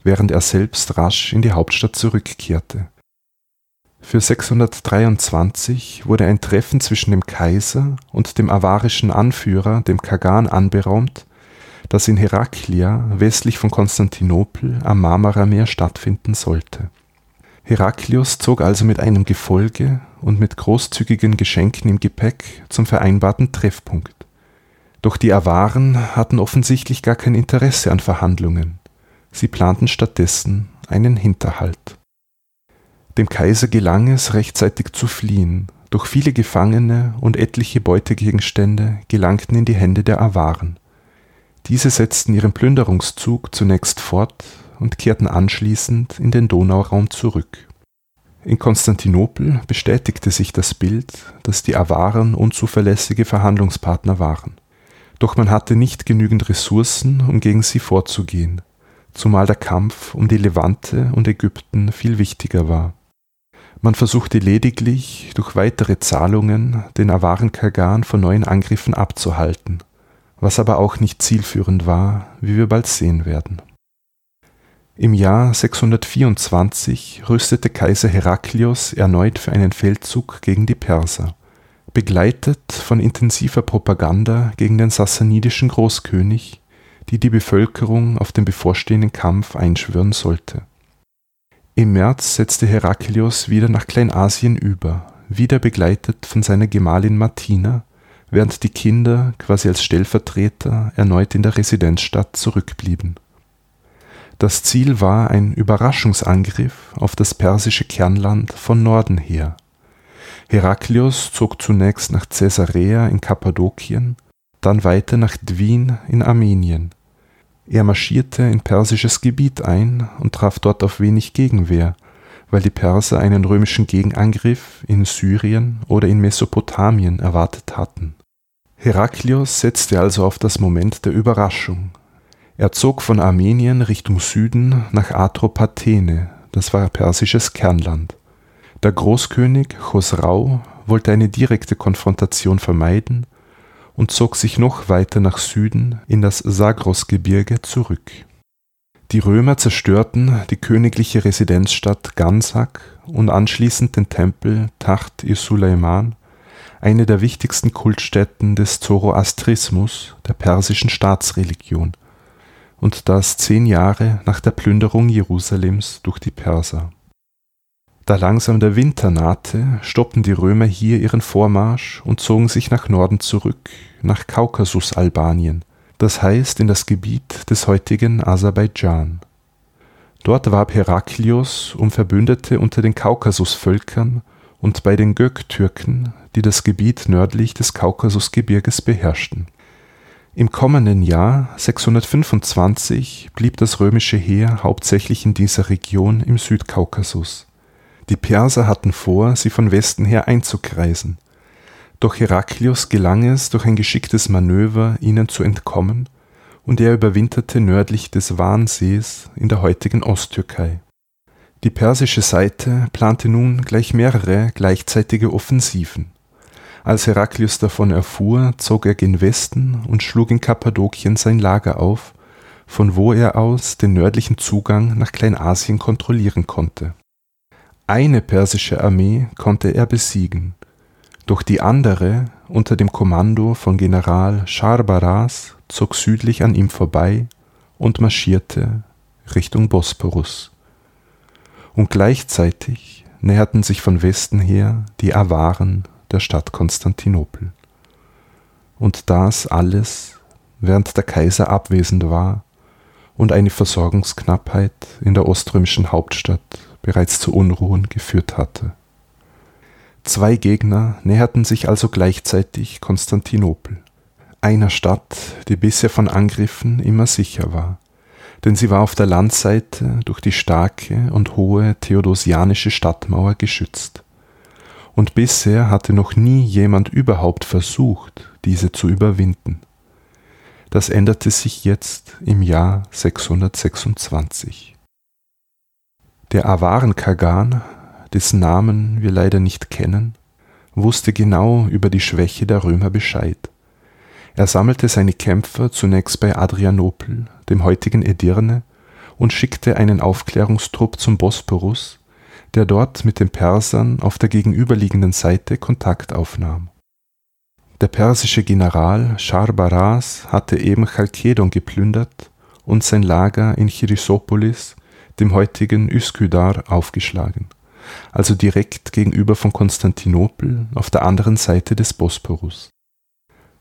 während er selbst rasch in die Hauptstadt zurückkehrte. Für 623 wurde ein Treffen zwischen dem Kaiser und dem avarischen Anführer, dem Kagan, anberaumt, das in Heraklia westlich von Konstantinopel am Marmarameer stattfinden sollte Heraklius zog also mit einem Gefolge und mit großzügigen Geschenken im Gepäck zum vereinbarten Treffpunkt. Doch die Awaren hatten offensichtlich gar kein Interesse an Verhandlungen. Sie planten stattdessen einen Hinterhalt. Dem Kaiser gelang es, rechtzeitig zu fliehen, doch viele Gefangene und etliche Beutegegenstände gelangten in die Hände der Awaren. Diese setzten ihren Plünderungszug zunächst fort und kehrten anschließend in den Donauraum zurück. In Konstantinopel bestätigte sich das Bild, dass die Awaren unzuverlässige Verhandlungspartner waren. Doch man hatte nicht genügend Ressourcen, um gegen sie vorzugehen, zumal der Kampf um die Levante und Ägypten viel wichtiger war. Man versuchte lediglich, durch weitere Zahlungen den Awaren-Kagan von neuen Angriffen abzuhalten, was aber auch nicht zielführend war, wie wir bald sehen werden. Im Jahr 624 rüstete Kaiser Heraklios erneut für einen Feldzug gegen die Perser, begleitet von intensiver Propaganda gegen den sassanidischen Großkönig, die die Bevölkerung auf den bevorstehenden Kampf einschwören sollte. Im März setzte Heraklios wieder nach Kleinasien über, wieder begleitet von seiner Gemahlin Martina, während die Kinder quasi als Stellvertreter erneut in der Residenzstadt zurückblieben das Ziel war ein Überraschungsangriff auf das persische Kernland von Norden her. Heraklios zog zunächst nach Caesarea in Kappadokien, dann weiter nach Dwin in Armenien. Er marschierte in persisches Gebiet ein und traf dort auf wenig Gegenwehr, weil die Perser einen römischen Gegenangriff in Syrien oder in Mesopotamien erwartet hatten. Heraklios setzte also auf das Moment der Überraschung er zog von Armenien Richtung Süden nach Atropatene, das war persisches Kernland. Der Großkönig Chosrau wollte eine direkte Konfrontation vermeiden und zog sich noch weiter nach Süden in das Sagrosgebirge zurück. Die Römer zerstörten die königliche Residenzstadt Gansak und anschließend den Tempel Tacht i-Suleiman, eine der wichtigsten Kultstätten des Zoroastrismus, der persischen Staatsreligion und das zehn Jahre nach der Plünderung Jerusalems durch die Perser. Da langsam der Winter nahte, stoppten die Römer hier ihren Vormarsch und zogen sich nach Norden zurück, nach Kaukasus-Albanien, das heißt in das Gebiet des heutigen Aserbaidschan. Dort warb Heraklios um Verbündete unter den Kaukasusvölkern und bei den Göktürken, die das Gebiet nördlich des Kaukasusgebirges beherrschten im kommenden Jahr 625 blieb das römische Heer hauptsächlich in dieser Region im Südkaukasus. Die Perser hatten vor, sie von Westen her einzukreisen, doch Heraklios gelang es durch ein geschicktes Manöver, ihnen zu entkommen, und er überwinterte nördlich des Wansees in der heutigen Osttürkei. Die persische Seite plante nun gleich mehrere gleichzeitige Offensiven als Heraklius davon erfuhr, zog er gen Westen und schlug in Kappadokien sein Lager auf, von wo er aus den nördlichen Zugang nach Kleinasien kontrollieren konnte. Eine persische Armee konnte er besiegen, doch die andere, unter dem Kommando von General Scharbaras, zog südlich an ihm vorbei und marschierte Richtung Bosporus. Und gleichzeitig näherten sich von Westen her die Awaren der Stadt Konstantinopel. Und das alles, während der Kaiser abwesend war und eine Versorgungsknappheit in der oströmischen Hauptstadt bereits zu Unruhen geführt hatte. Zwei Gegner näherten sich also gleichzeitig Konstantinopel, einer Stadt, die bisher von Angriffen immer sicher war, denn sie war auf der Landseite durch die starke und hohe theodosianische Stadtmauer geschützt und bisher hatte noch nie jemand überhaupt versucht, diese zu überwinden. Das änderte sich jetzt im Jahr 626. Der Awaren Kagan, dessen Namen wir leider nicht kennen, wusste genau über die Schwäche der Römer Bescheid. Er sammelte seine Kämpfer zunächst bei Adrianopel, dem heutigen Edirne, und schickte einen Aufklärungstrupp zum Bosporus, der dort mit den Persern auf der gegenüberliegenden Seite Kontakt aufnahm. Der persische General Scharbaras hatte eben Chalkedon geplündert und sein Lager in Chrysopolis, dem heutigen Üsküdar, aufgeschlagen, also direkt gegenüber von Konstantinopel auf der anderen Seite des Bosporus.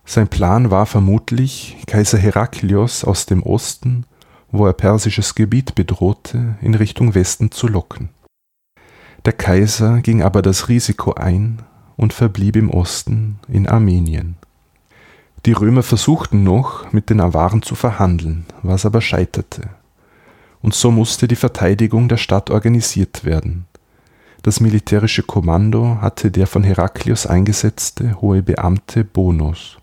Sein Plan war vermutlich, Kaiser Heraklios aus dem Osten, wo er persisches Gebiet bedrohte, in Richtung Westen zu locken. Der Kaiser ging aber das Risiko ein und verblieb im Osten in Armenien. Die Römer versuchten noch, mit den Awaren zu verhandeln, was aber scheiterte. Und so musste die Verteidigung der Stadt organisiert werden. Das militärische Kommando hatte der von Heraklius eingesetzte hohe Beamte Bonos.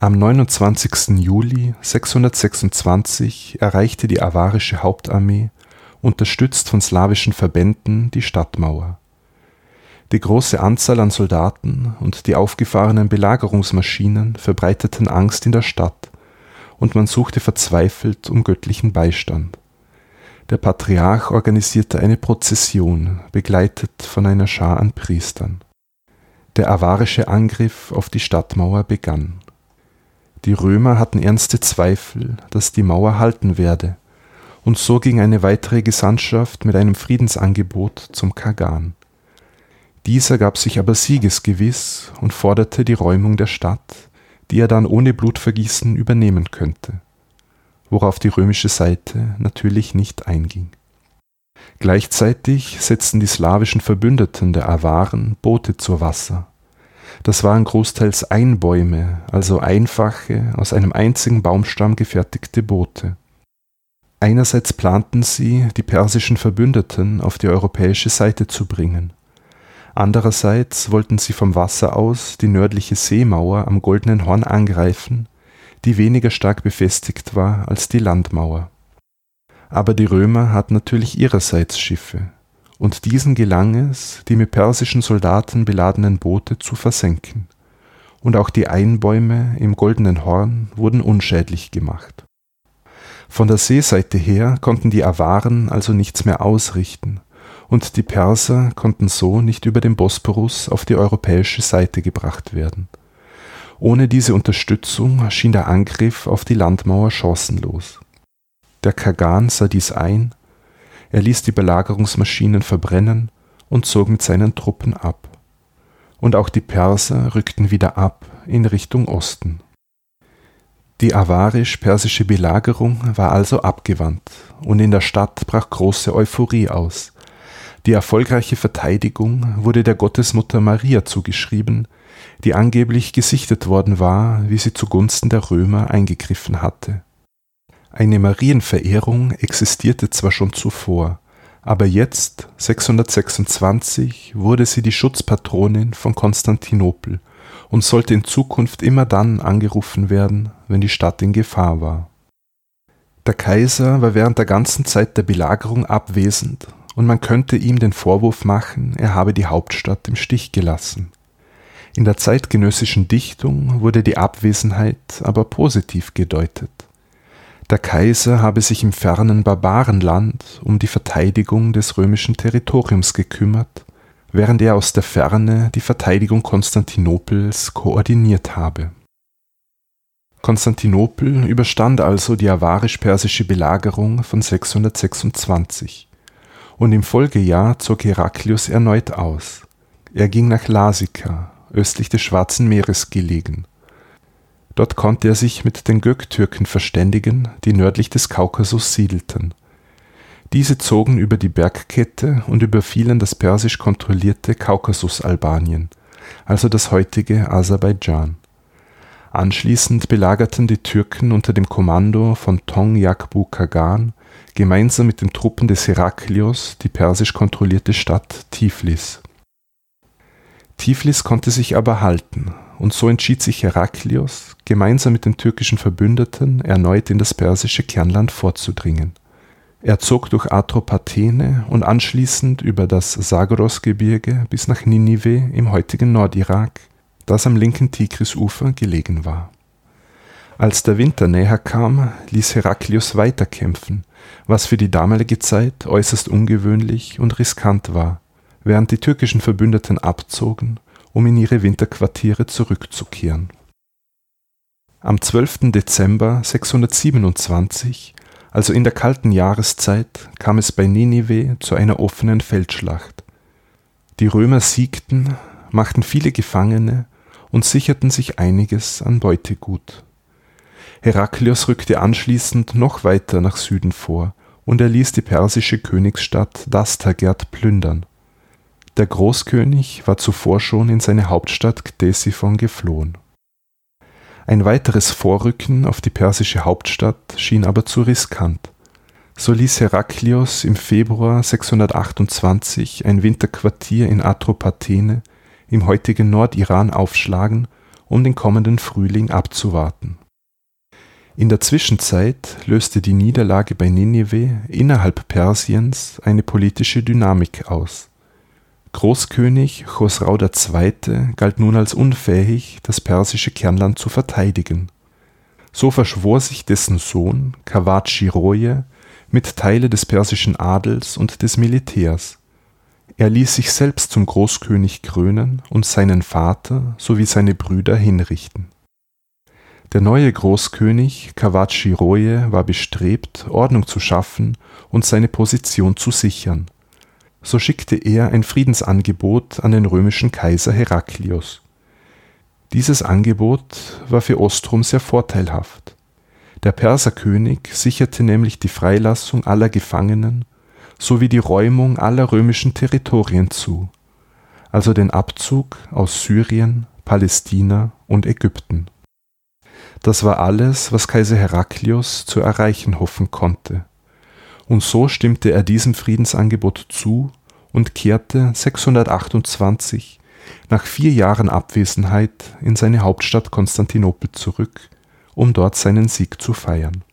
Am 29. Juli 626 erreichte die avarische Hauptarmee, unterstützt von slawischen Verbänden, die Stadtmauer. Die große Anzahl an Soldaten und die aufgefahrenen Belagerungsmaschinen verbreiteten Angst in der Stadt, und man suchte verzweifelt um göttlichen Beistand. Der Patriarch organisierte eine Prozession, begleitet von einer Schar an Priestern. Der avarische Angriff auf die Stadtmauer begann. Die Römer hatten ernste Zweifel, dass die Mauer halten werde, und so ging eine weitere Gesandtschaft mit einem Friedensangebot zum Kagan. Dieser gab sich aber siegesgewiss und forderte die Räumung der Stadt, die er dann ohne Blutvergießen übernehmen könnte, worauf die römische Seite natürlich nicht einging. Gleichzeitig setzten die slawischen Verbündeten der Awaren Boote zur Wasser, das waren großteils Einbäume, also einfache, aus einem einzigen Baumstamm gefertigte Boote. Einerseits planten sie, die persischen Verbündeten auf die europäische Seite zu bringen. Andererseits wollten sie vom Wasser aus die nördliche Seemauer am Goldenen Horn angreifen, die weniger stark befestigt war als die Landmauer. Aber die Römer hatten natürlich ihrerseits Schiffe, und diesen gelang es, die mit persischen Soldaten beladenen Boote zu versenken, und auch die Einbäume im Goldenen Horn wurden unschädlich gemacht. Von der Seeseite her konnten die Awaren also nichts mehr ausrichten, und die Perser konnten so nicht über den Bosporus auf die europäische Seite gebracht werden. Ohne diese Unterstützung schien der Angriff auf die Landmauer chancenlos. Der Kagan sah dies ein er ließ die Belagerungsmaschinen verbrennen und zog mit seinen Truppen ab. Und auch die Perser rückten wieder ab in Richtung Osten. Die awarisch-persische Belagerung war also abgewandt und in der Stadt brach große Euphorie aus. Die erfolgreiche Verteidigung wurde der Gottesmutter Maria zugeschrieben, die angeblich gesichtet worden war, wie sie zugunsten der Römer eingegriffen hatte. Eine Marienverehrung existierte zwar schon zuvor, aber jetzt, 626, wurde sie die Schutzpatronin von Konstantinopel und sollte in Zukunft immer dann angerufen werden, wenn die Stadt in Gefahr war. Der Kaiser war während der ganzen Zeit der Belagerung abwesend und man könnte ihm den Vorwurf machen, er habe die Hauptstadt im Stich gelassen. In der zeitgenössischen Dichtung wurde die Abwesenheit aber positiv gedeutet. Der Kaiser habe sich im fernen Barbarenland um die Verteidigung des römischen Territoriums gekümmert, während er aus der Ferne die Verteidigung Konstantinopels koordiniert habe. Konstantinopel überstand also die avarisch-persische Belagerung von 626 und im Folgejahr zog Heraklius erneut aus. Er ging nach Lasika, östlich des Schwarzen Meeres gelegen, Dort konnte er sich mit den Göktürken verständigen, die nördlich des Kaukasus siedelten. Diese zogen über die Bergkette und überfielen das persisch kontrollierte Kaukasus-Albanien, also das heutige Aserbaidschan. Anschließend belagerten die Türken unter dem Kommando von Tong Yakbu Kagan gemeinsam mit den Truppen des Heraklios die persisch kontrollierte Stadt Tiflis. Tiflis konnte sich aber halten, und so entschied sich Heraklios, gemeinsam mit den türkischen Verbündeten erneut in das persische Kernland vorzudringen. Er zog durch Atropatene und anschließend über das Zagros-Gebirge bis nach Ninive im heutigen Nordirak, das am linken Tigrisufer gelegen war. Als der Winter näher kam, ließ Heraklius weiterkämpfen, was für die damalige Zeit äußerst ungewöhnlich und riskant war, während die türkischen Verbündeten abzogen um in ihre Winterquartiere zurückzukehren. Am 12. Dezember 627, also in der kalten Jahreszeit, kam es bei Ninive zu einer offenen Feldschlacht. Die Römer siegten, machten viele Gefangene und sicherten sich einiges an Beutegut. Heraklios rückte anschließend noch weiter nach Süden vor und er ließ die persische Königsstadt Dastagerd plündern Der Großkönig war zuvor schon in seine Hauptstadt Ctesiphon geflohen. Ein weiteres Vorrücken auf die persische Hauptstadt schien aber zu riskant. So ließ Heraklios im Februar 628 ein Winterquartier in Atropatene im heutigen Nordiran aufschlagen, um den kommenden Frühling abzuwarten. In der Zwischenzeit löste die Niederlage bei Ninive innerhalb Persiens eine politische Dynamik aus. Großkönig Chosrau II. galt nun als unfähig, das persische Kernland zu verteidigen. So verschwor sich dessen Sohn Roje mit Teile des persischen Adels und des Militärs. Er ließ sich selbst zum Großkönig krönen und seinen Vater sowie seine Brüder hinrichten der neue Großkönig Kawachiroje war bestrebt, Ordnung zu schaffen und seine Position zu sichern. So schickte er ein Friedensangebot an den römischen Kaiser Heraklios. Dieses Angebot war für Ostrom sehr vorteilhaft. Der Perserkönig sicherte nämlich die Freilassung aller Gefangenen sowie die Räumung aller römischen Territorien zu, also den Abzug aus Syrien, Palästina und Ägypten das war alles, was Kaiser Heraklios zu erreichen hoffen konnte. Und so stimmte er diesem Friedensangebot zu und kehrte 628 nach vier Jahren Abwesenheit in seine Hauptstadt Konstantinopel zurück, um dort seinen Sieg zu feiern.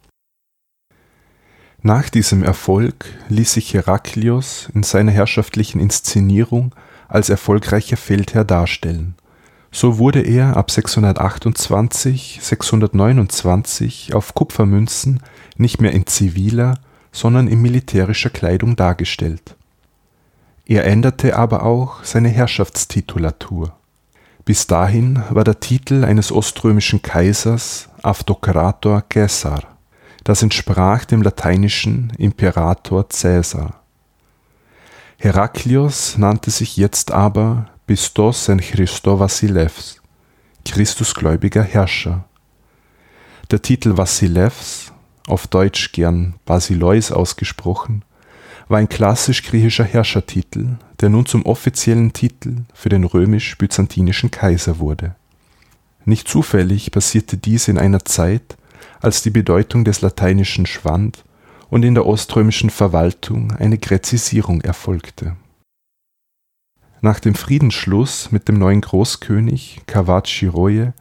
Nach diesem Erfolg ließ sich Heraklios in seiner herrschaftlichen Inszenierung als erfolgreicher Feldherr darstellen so wurde er ab 628 / 629 auf Kupfermünzen nicht mehr in ziviler, sondern in militärischer Kleidung dargestellt. Er änderte aber auch seine Herrschaftstitulatur. Bis dahin war der Titel eines oströmischen Kaisers Avdokrator Caesar. Das entsprach dem lateinischen Imperator Caesar. Heraklios nannte sich jetzt aber Pistos en Christo Vassilevs, Christusgläubiger Herrscher. Der Titel Vassilevs auf Deutsch gern Basileus ausgesprochen, war ein klassisch griechischer Herrschertitel, der nun zum offiziellen Titel für den römisch-byzantinischen Kaiser wurde. Nicht zufällig passierte dies in einer Zeit, als die Bedeutung des Lateinischen schwand und in der oströmischen Verwaltung eine Gräzisierung erfolgte nach dem Friedensschluss mit dem neuen Großkönig Kawad-Shiroye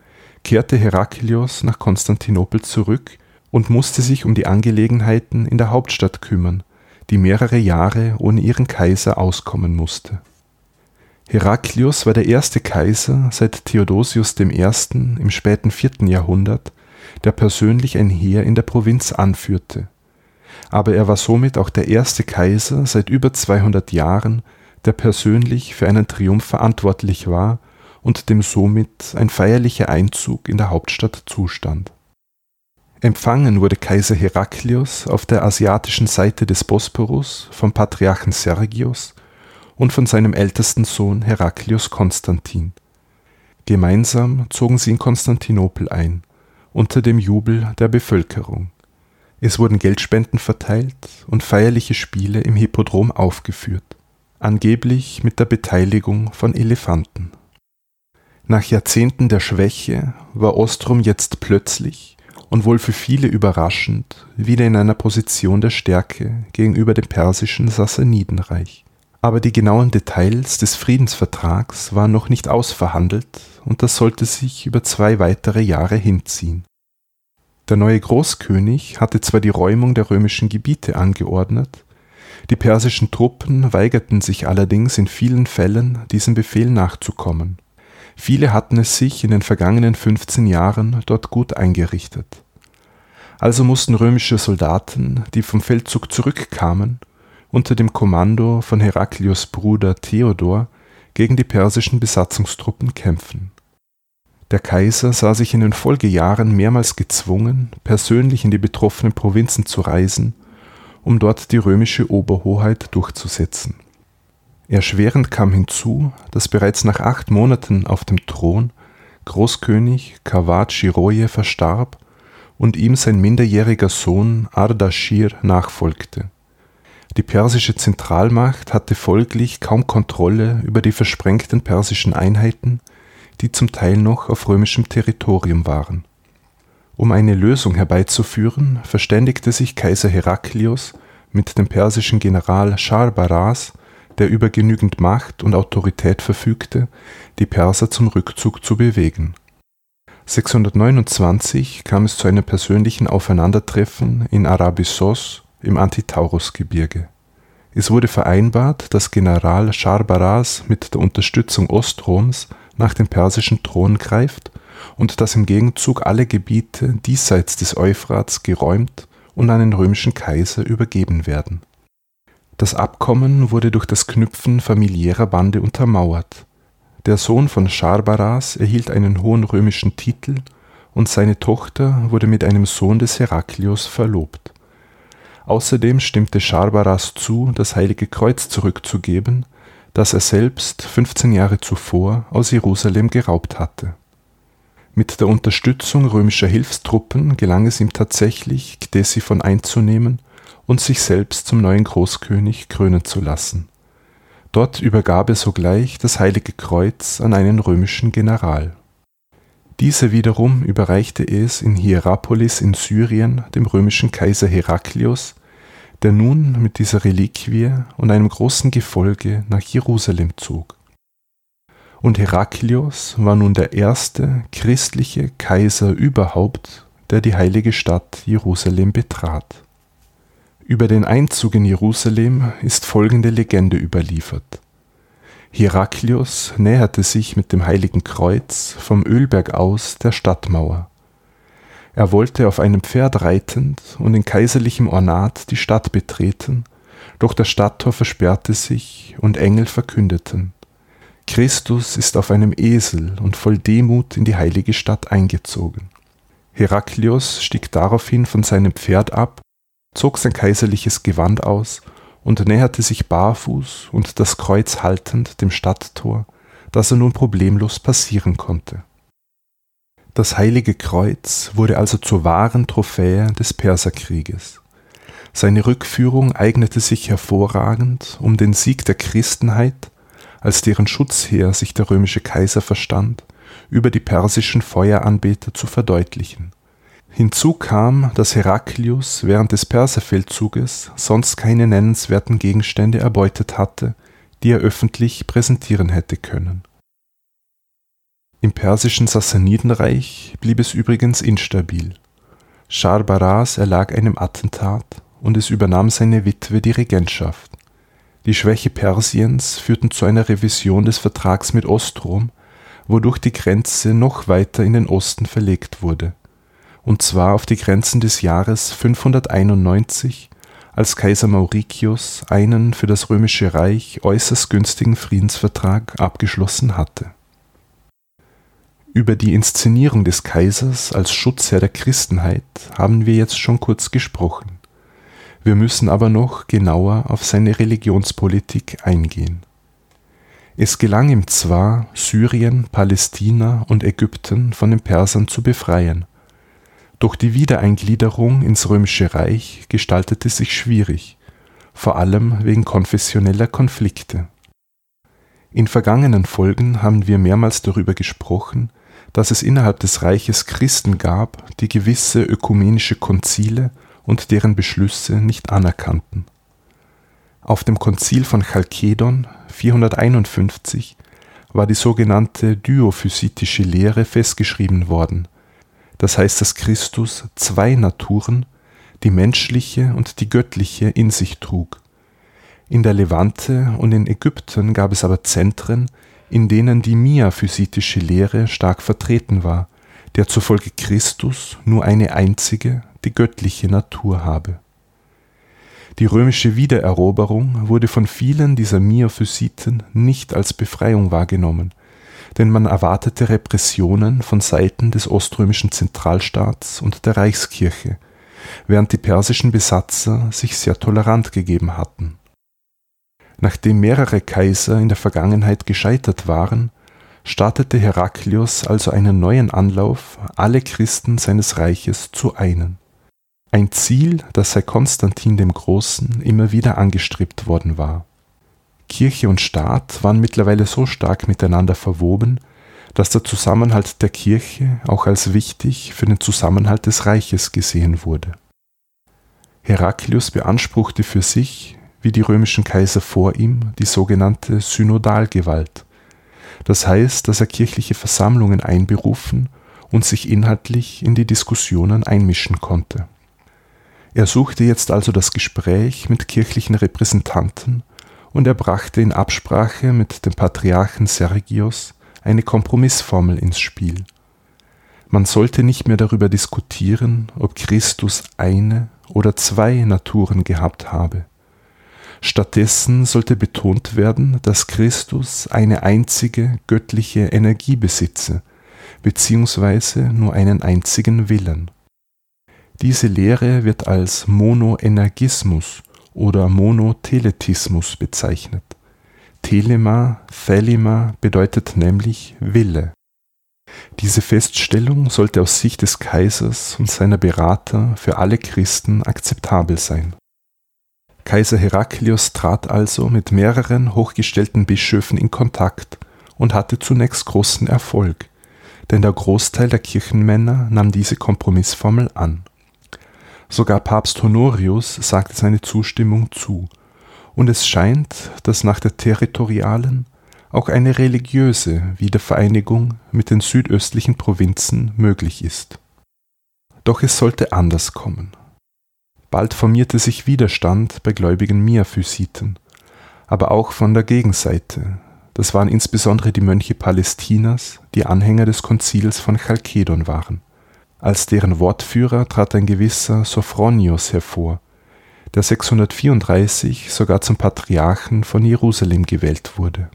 kehrte Heraklios nach Konstantinopel zurück und musste sich um die Angelegenheiten in der Hauptstadt kümmern, die mehrere Jahre ohne ihren Kaiser auskommen musste. Heraklios war der erste Kaiser seit Theodosius I. im späten 4. Jahrhundert, der persönlich ein Heer in der Provinz anführte. Aber er war somit auch der erste Kaiser seit über 200 Jahren, der persönlich für einen Triumph verantwortlich war und dem somit ein feierlicher Einzug in der Hauptstadt zustand. Empfangen wurde Kaiser Heraklios auf der asiatischen Seite des Bosporus vom Patriarchen Sergius und von seinem ältesten Sohn Heraklios Konstantin. Gemeinsam zogen sie in Konstantinopel ein, unter dem Jubel der Bevölkerung. Es wurden Geldspenden verteilt und feierliche Spiele im Hippodrom aufgeführt angeblich mit der Beteiligung von Elefanten. Nach Jahrzehnten der Schwäche war Ostrom jetzt plötzlich und wohl für viele überraschend wieder in einer Position der Stärke gegenüber dem persischen Sassanidenreich. Aber die genauen Details des Friedensvertrags waren noch nicht ausverhandelt und das sollte sich über zwei weitere Jahre hinziehen. Der neue Großkönig hatte zwar die Räumung der römischen Gebiete angeordnet, die persischen Truppen weigerten sich allerdings in vielen Fällen, diesem Befehl nachzukommen. Viele hatten es sich in den vergangenen 15 Jahren dort gut eingerichtet. Also mussten römische Soldaten, die vom Feldzug zurückkamen, unter dem Kommando von Heraklios Bruder Theodor gegen die persischen Besatzungstruppen kämpfen. Der Kaiser sah sich in den Folgejahren mehrmals gezwungen, persönlich in die betroffenen Provinzen zu reisen um dort die römische Oberhoheit durchzusetzen. Erschwerend kam hinzu, dass bereits nach acht Monaten auf dem Thron Großkönig Kawad Shiroye verstarb und ihm sein minderjähriger Sohn Ardashir nachfolgte. Die persische Zentralmacht hatte folglich kaum Kontrolle über die versprengten persischen Einheiten, die zum Teil noch auf römischem Territorium waren. Um eine Lösung herbeizuführen, verständigte sich Kaiser Heraklius mit dem persischen General Scharbaras, der über genügend Macht und Autorität verfügte, die Perser zum Rückzug zu bewegen. 629 kam es zu einem persönlichen Aufeinandertreffen in Arabissos im Antitaurusgebirge. Es wurde vereinbart, dass General Scharbaras mit der Unterstützung Ostroms nach dem persischen Thron greift und dass im Gegenzug alle Gebiete diesseits des Euphrats geräumt und an den römischen Kaiser übergeben werden. Das Abkommen wurde durch das Knüpfen familiärer Bande untermauert. Der Sohn von Scharbaras erhielt einen hohen römischen Titel und seine Tochter wurde mit einem Sohn des Heraklius verlobt. Außerdem stimmte Scharbaras zu, das Heilige Kreuz zurückzugeben, das er selbst 15 Jahre zuvor aus Jerusalem geraubt hatte. Mit der Unterstützung römischer Hilfstruppen gelang es ihm tatsächlich, Ctesiphon einzunehmen und sich selbst zum neuen Großkönig krönen zu lassen. Dort übergab er sogleich das Heilige Kreuz an einen römischen General. Dieser wiederum überreichte es in Hierapolis in Syrien dem römischen Kaiser Heraklius, der nun mit dieser Reliquie und einem großen Gefolge nach Jerusalem zog. Und Heraklius war nun der erste christliche Kaiser überhaupt, der die heilige Stadt Jerusalem betrat. Über den Einzug in Jerusalem ist folgende Legende überliefert. Heraklius näherte sich mit dem heiligen Kreuz vom Ölberg aus der Stadtmauer. Er wollte auf einem Pferd reitend und in kaiserlichem Ornat die Stadt betreten, doch das Stadttor versperrte sich und Engel verkündeten, Christus ist auf einem Esel und voll Demut in die heilige Stadt eingezogen. Heraklius stieg daraufhin von seinem Pferd ab, zog sein kaiserliches Gewand aus und näherte sich barfuß und das Kreuz haltend dem Stadttor, das er nun problemlos passieren konnte. Das Heilige Kreuz wurde also zur wahren Trophäe des Perserkrieges. Seine Rückführung eignete sich hervorragend, um den Sieg der Christenheit, als deren Schutzheer sich der römische Kaiser verstand, über die persischen Feueranbeter zu verdeutlichen. Hinzu kam, dass Heraklius während des Perserfeldzuges sonst keine nennenswerten Gegenstände erbeutet hatte, die er öffentlich präsentieren hätte können im persischen Sassanidenreich blieb es übrigens instabil. Schar Baras erlag einem Attentat und es übernahm seine Witwe die Regentschaft. Die Schwäche Persiens führten zu einer Revision des Vertrags mit Ostrom, wodurch die Grenze noch weiter in den Osten verlegt wurde, und zwar auf die Grenzen des Jahres 591, als Kaiser Mauricius einen für das römische Reich äußerst günstigen Friedensvertrag abgeschlossen hatte über die Inszenierung des Kaisers als Schutzherr der Christenheit haben wir jetzt schon kurz gesprochen. Wir müssen aber noch genauer auf seine Religionspolitik eingehen. Es gelang ihm zwar, Syrien, Palästina und Ägypten von den Persern zu befreien, doch die Wiedereingliederung ins römische Reich gestaltete sich schwierig, vor allem wegen konfessioneller Konflikte. In vergangenen Folgen haben wir mehrmals darüber gesprochen, dass es innerhalb des Reiches Christen gab, die gewisse ökumenische Konzile und deren Beschlüsse nicht anerkannten. Auf dem Konzil von Chalkedon 451 war die sogenannte diophysitische Lehre festgeschrieben worden, das heißt, dass Christus zwei Naturen, die menschliche und die göttliche, in sich trug. In der Levante und in Ägypten gab es aber Zentren, in denen die miaphysitische Lehre stark vertreten war, der zufolge Christus nur eine einzige, die göttliche Natur habe. Die römische Wiedereroberung wurde von vielen dieser Miaphysiten nicht als Befreiung wahrgenommen, denn man erwartete Repressionen von Seiten des oströmischen Zentralstaats und der Reichskirche, während die persischen Besatzer sich sehr tolerant gegeben hatten Nachdem mehrere Kaiser in der Vergangenheit gescheitert waren, startete Heraklius also einen neuen Anlauf, alle Christen seines Reiches zu einen. Ein Ziel, das seit Konstantin dem Großen immer wieder angestrebt worden war. Kirche und Staat waren mittlerweile so stark miteinander verwoben, dass der Zusammenhalt der Kirche auch als wichtig für den Zusammenhalt des Reiches gesehen wurde. Heraklius beanspruchte für sich, wie die römischen Kaiser vor ihm, die sogenannte Synodalgewalt. Das heißt, dass er kirchliche Versammlungen einberufen und sich inhaltlich in die Diskussionen einmischen konnte. Er suchte jetzt also das Gespräch mit kirchlichen Repräsentanten und er brachte in Absprache mit dem Patriarchen Sergios eine Kompromissformel ins Spiel. Man sollte nicht mehr darüber diskutieren, ob Christus eine oder zwei Naturen gehabt habe. Stattdessen sollte betont werden, dass Christus eine einzige göttliche Energie besitze, beziehungsweise nur einen einzigen Willen. Diese Lehre wird als Monoenergismus oder Monoteletismus bezeichnet. Telema, Thelema bedeutet nämlich Wille. Diese Feststellung sollte aus Sicht des Kaisers und seiner Berater für alle Christen akzeptabel sein. Kaiser Heraklius trat also mit mehreren hochgestellten Bischöfen in Kontakt und hatte zunächst großen Erfolg, denn der Großteil der Kirchenmänner nahm diese Kompromissformel an. Sogar Papst Honorius sagte seine Zustimmung zu, und es scheint, dass nach der territorialen auch eine religiöse Wiedervereinigung mit den südöstlichen Provinzen möglich ist. Doch es sollte anders kommen. Bald formierte sich Widerstand bei gläubigen Miaphysiten, aber auch von der Gegenseite. Das waren insbesondere die Mönche Palästinas, die Anhänger des Konzils von Chalkedon waren. Als deren Wortführer trat ein gewisser Sophronios hervor, der 634 sogar zum Patriarchen von Jerusalem gewählt wurde.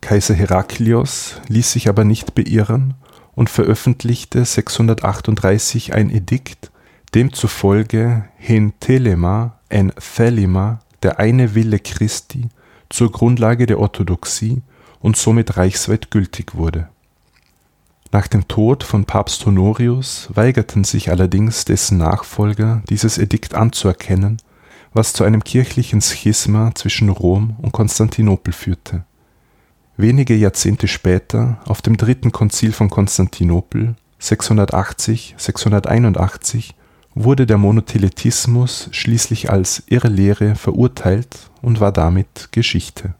Kaiser Heraklios ließ sich aber nicht beirren und veröffentlichte 638 ein Edikt, demzufolge hen telema en thelema, der eine Wille Christi, zur Grundlage der Orthodoxie und somit reichsweit gültig wurde nach dem Tod von Papst Honorius weigerten sich allerdings dessen Nachfolger, dieses Edikt anzuerkennen, was zu einem kirchlichen Schisma zwischen Rom und Konstantinopel führte. Wenige Jahrzehnte später, auf dem dritten Konzil von Konstantinopel 680/681, wurde der Monotheletismus schließlich als Irrlehre verurteilt und war damit Geschichte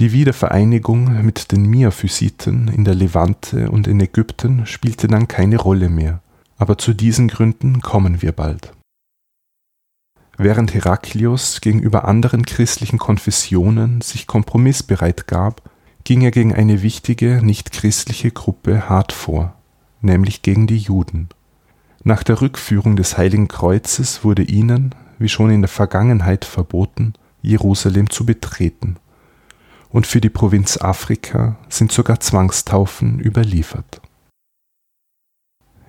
die Wiedervereinigung mit den Miaphysiten in der Levante und in Ägypten spielte dann keine Rolle mehr, aber zu diesen Gründen kommen wir bald. Während Heraklius gegenüber anderen christlichen Konfessionen sich kompromissbereit gab, ging er gegen eine wichtige nichtchristliche Gruppe hart vor, nämlich gegen die Juden. Nach der Rückführung des Heiligen Kreuzes wurde ihnen, wie schon in der Vergangenheit verboten, Jerusalem zu betreten und für die Provinz Afrika sind sogar Zwangstaufen überliefert.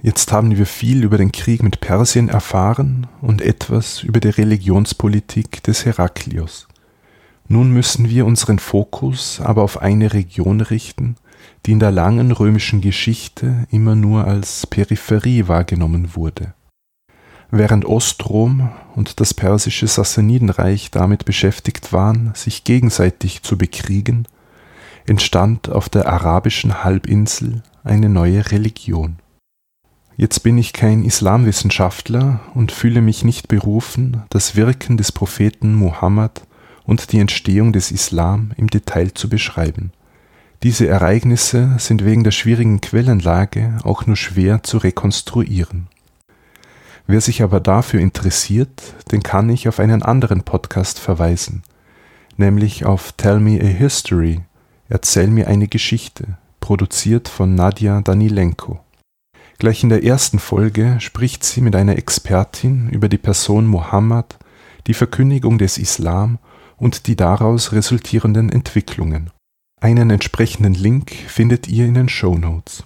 Jetzt haben wir viel über den Krieg mit Persien erfahren und etwas über die Religionspolitik des Heraklios. Nun müssen wir unseren Fokus aber auf eine Region richten, die in der langen römischen Geschichte immer nur als Peripherie wahrgenommen wurde. Während Ostrom und das persische Sassanidenreich damit beschäftigt waren, sich gegenseitig zu bekriegen, entstand auf der arabischen Halbinsel eine neue Religion. Jetzt bin ich kein Islamwissenschaftler und fühle mich nicht berufen, das Wirken des Propheten Muhammad und die Entstehung des Islam im Detail zu beschreiben. Diese Ereignisse sind wegen der schwierigen Quellenlage auch nur schwer zu rekonstruieren. Wer sich aber dafür interessiert, den kann ich auf einen anderen Podcast verweisen, nämlich auf Tell Me a History, Erzähl mir eine Geschichte, produziert von Nadja Danilenko. Gleich in der ersten Folge spricht sie mit einer Expertin über die Person Mohammed, die Verkündigung des Islam und die daraus resultierenden Entwicklungen. Einen entsprechenden Link findet ihr in den Show Notes.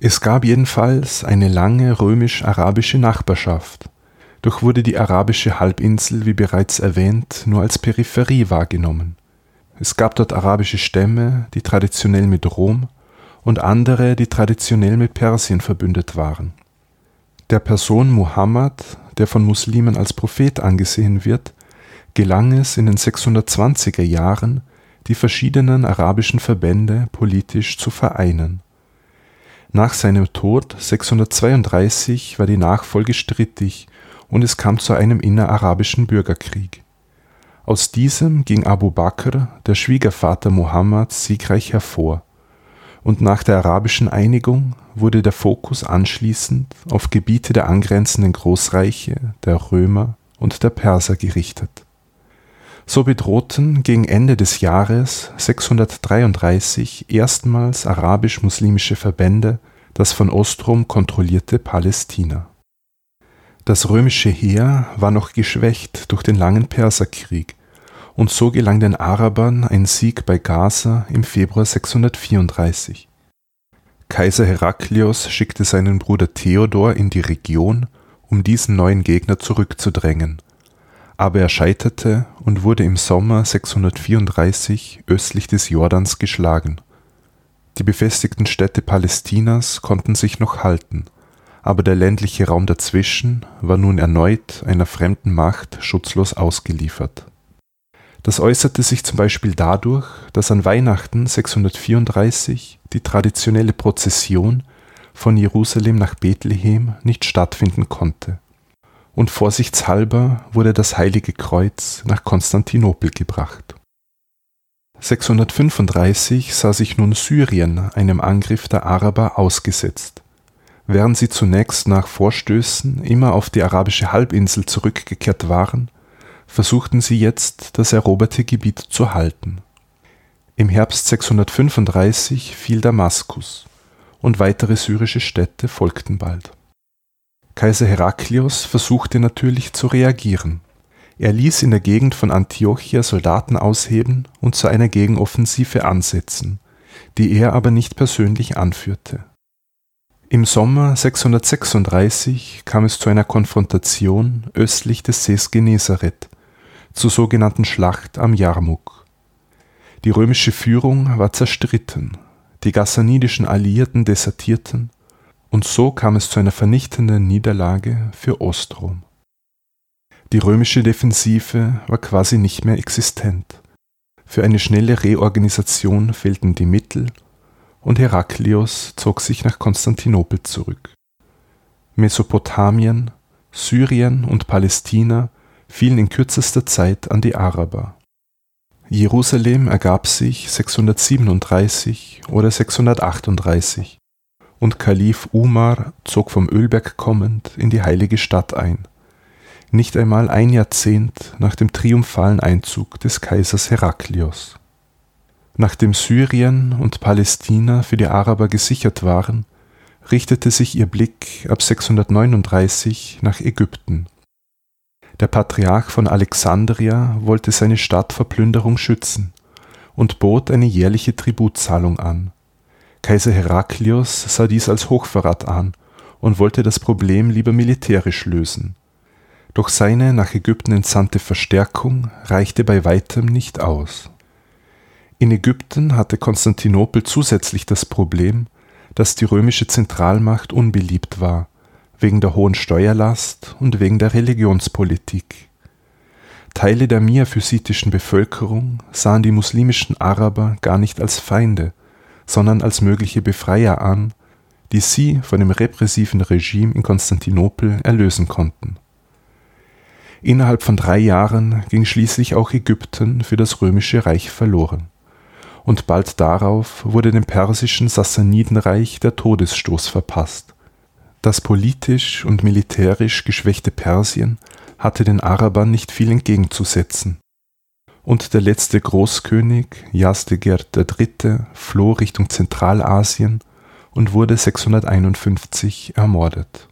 Es gab jedenfalls eine lange römisch-arabische Nachbarschaft, doch wurde die arabische Halbinsel, wie bereits erwähnt, nur als Peripherie wahrgenommen. Es gab dort arabische Stämme, die traditionell mit Rom und andere, die traditionell mit Persien verbündet waren. Der Person Muhammad, der von Muslimen als Prophet angesehen wird, gelang es in den 620er Jahren, die verschiedenen arabischen Verbände politisch zu vereinen. Nach seinem Tod 632 war die Nachfolge strittig und es kam zu einem innerarabischen Bürgerkrieg. Aus diesem ging Abu Bakr, der Schwiegervater Mohammeds, siegreich hervor, und nach der arabischen Einigung wurde der Fokus anschließend auf Gebiete der angrenzenden Großreiche, der Römer und der Perser gerichtet. So bedrohten gegen Ende des Jahres 633 erstmals arabisch-muslimische Verbände das von Ostrom kontrollierte Palästina. Das römische Heer war noch geschwächt durch den langen Perserkrieg, und so gelang den Arabern ein Sieg bei Gaza im Februar 634. Kaiser Heraklios schickte seinen Bruder Theodor in die Region, um diesen neuen Gegner zurückzudrängen aber er scheiterte und wurde im Sommer 634 östlich des Jordans geschlagen. Die befestigten Städte Palästinas konnten sich noch halten, aber der ländliche Raum dazwischen war nun erneut einer fremden Macht schutzlos ausgeliefert. Das äußerte sich zum Beispiel dadurch, dass an Weihnachten 634 die traditionelle Prozession von Jerusalem nach Bethlehem nicht stattfinden konnte und vorsichtshalber wurde das Heilige Kreuz nach Konstantinopel gebracht. 635 sah sich nun Syrien einem Angriff der Araber ausgesetzt. Während sie zunächst nach Vorstößen immer auf die arabische Halbinsel zurückgekehrt waren, versuchten sie jetzt das eroberte Gebiet zu halten. Im Herbst 635 fiel Damaskus und weitere syrische Städte folgten bald. Kaiser Heraklios versuchte natürlich zu reagieren. Er ließ in der Gegend von Antiochia Soldaten ausheben und zu einer Gegenoffensive ansetzen, die er aber nicht persönlich anführte. Im Sommer 636 kam es zu einer Konfrontation östlich des Sees Genezareth, zur sogenannten Schlacht am Jarmuk. Die römische Führung war zerstritten, die gassanidischen Alliierten desertierten und so kam es zu einer vernichtenden Niederlage für Ostrom. Die römische Defensive war quasi nicht mehr existent. Für eine schnelle Reorganisation fehlten die Mittel und Heraklios zog sich nach Konstantinopel zurück. Mesopotamien, Syrien und Palästina fielen in kürzester Zeit an die Araber. Jerusalem ergab sich 637 oder 638 und Kalif Umar zog vom Ölberg kommend in die heilige Stadt ein, nicht einmal ein Jahrzehnt nach dem triumphalen Einzug des Kaisers Heraklios. Nachdem Syrien und Palästina für die Araber gesichert waren, richtete sich ihr Blick ab 639 nach Ägypten. Der Patriarch von Alexandria wollte seine Stadt vor Plünderung schützen und bot eine jährliche Tributzahlung an Kaiser Heraklios sah dies als Hochverrat an und wollte das Problem lieber militärisch lösen. Doch seine nach Ägypten entsandte Verstärkung reichte bei weitem nicht aus. In Ägypten hatte Konstantinopel zusätzlich das Problem, dass die römische Zentralmacht unbeliebt war, wegen der hohen Steuerlast und wegen der Religionspolitik. Teile der miaphysitischen Bevölkerung sahen die muslimischen Araber gar nicht als Feinde, sondern als mögliche Befreier an, die sie von dem repressiven Regime in Konstantinopel erlösen konnten. Innerhalb von drei Jahren ging schließlich auch Ägypten für das römische Reich verloren, und bald darauf wurde dem persischen Sassanidenreich der Todesstoß verpasst. Das politisch und militärisch geschwächte Persien hatte den Arabern nicht viel entgegenzusetzen, und der letzte Großkönig, Yazdegerd III., floh Richtung Zentralasien und wurde 651 ermordet.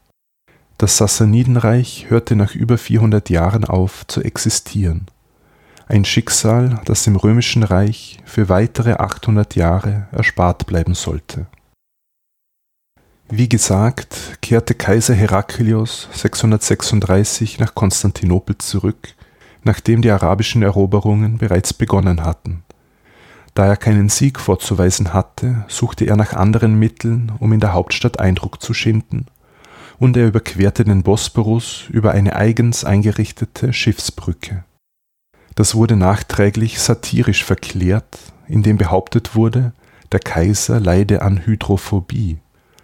Das Sassanidenreich hörte nach über 400 Jahren auf zu existieren. Ein Schicksal, das dem römischen Reich für weitere 800 Jahre erspart bleiben sollte. Wie gesagt, kehrte Kaiser Heraklios 636 nach Konstantinopel zurück nachdem die arabischen Eroberungen bereits begonnen hatten. Da er keinen Sieg vorzuweisen hatte, suchte er nach anderen Mitteln, um in der Hauptstadt Eindruck zu schinden, und er überquerte den Bosporus über eine eigens eingerichtete Schiffsbrücke. Das wurde nachträglich satirisch verklärt, indem behauptet wurde, der Kaiser leide an Hydrophobie,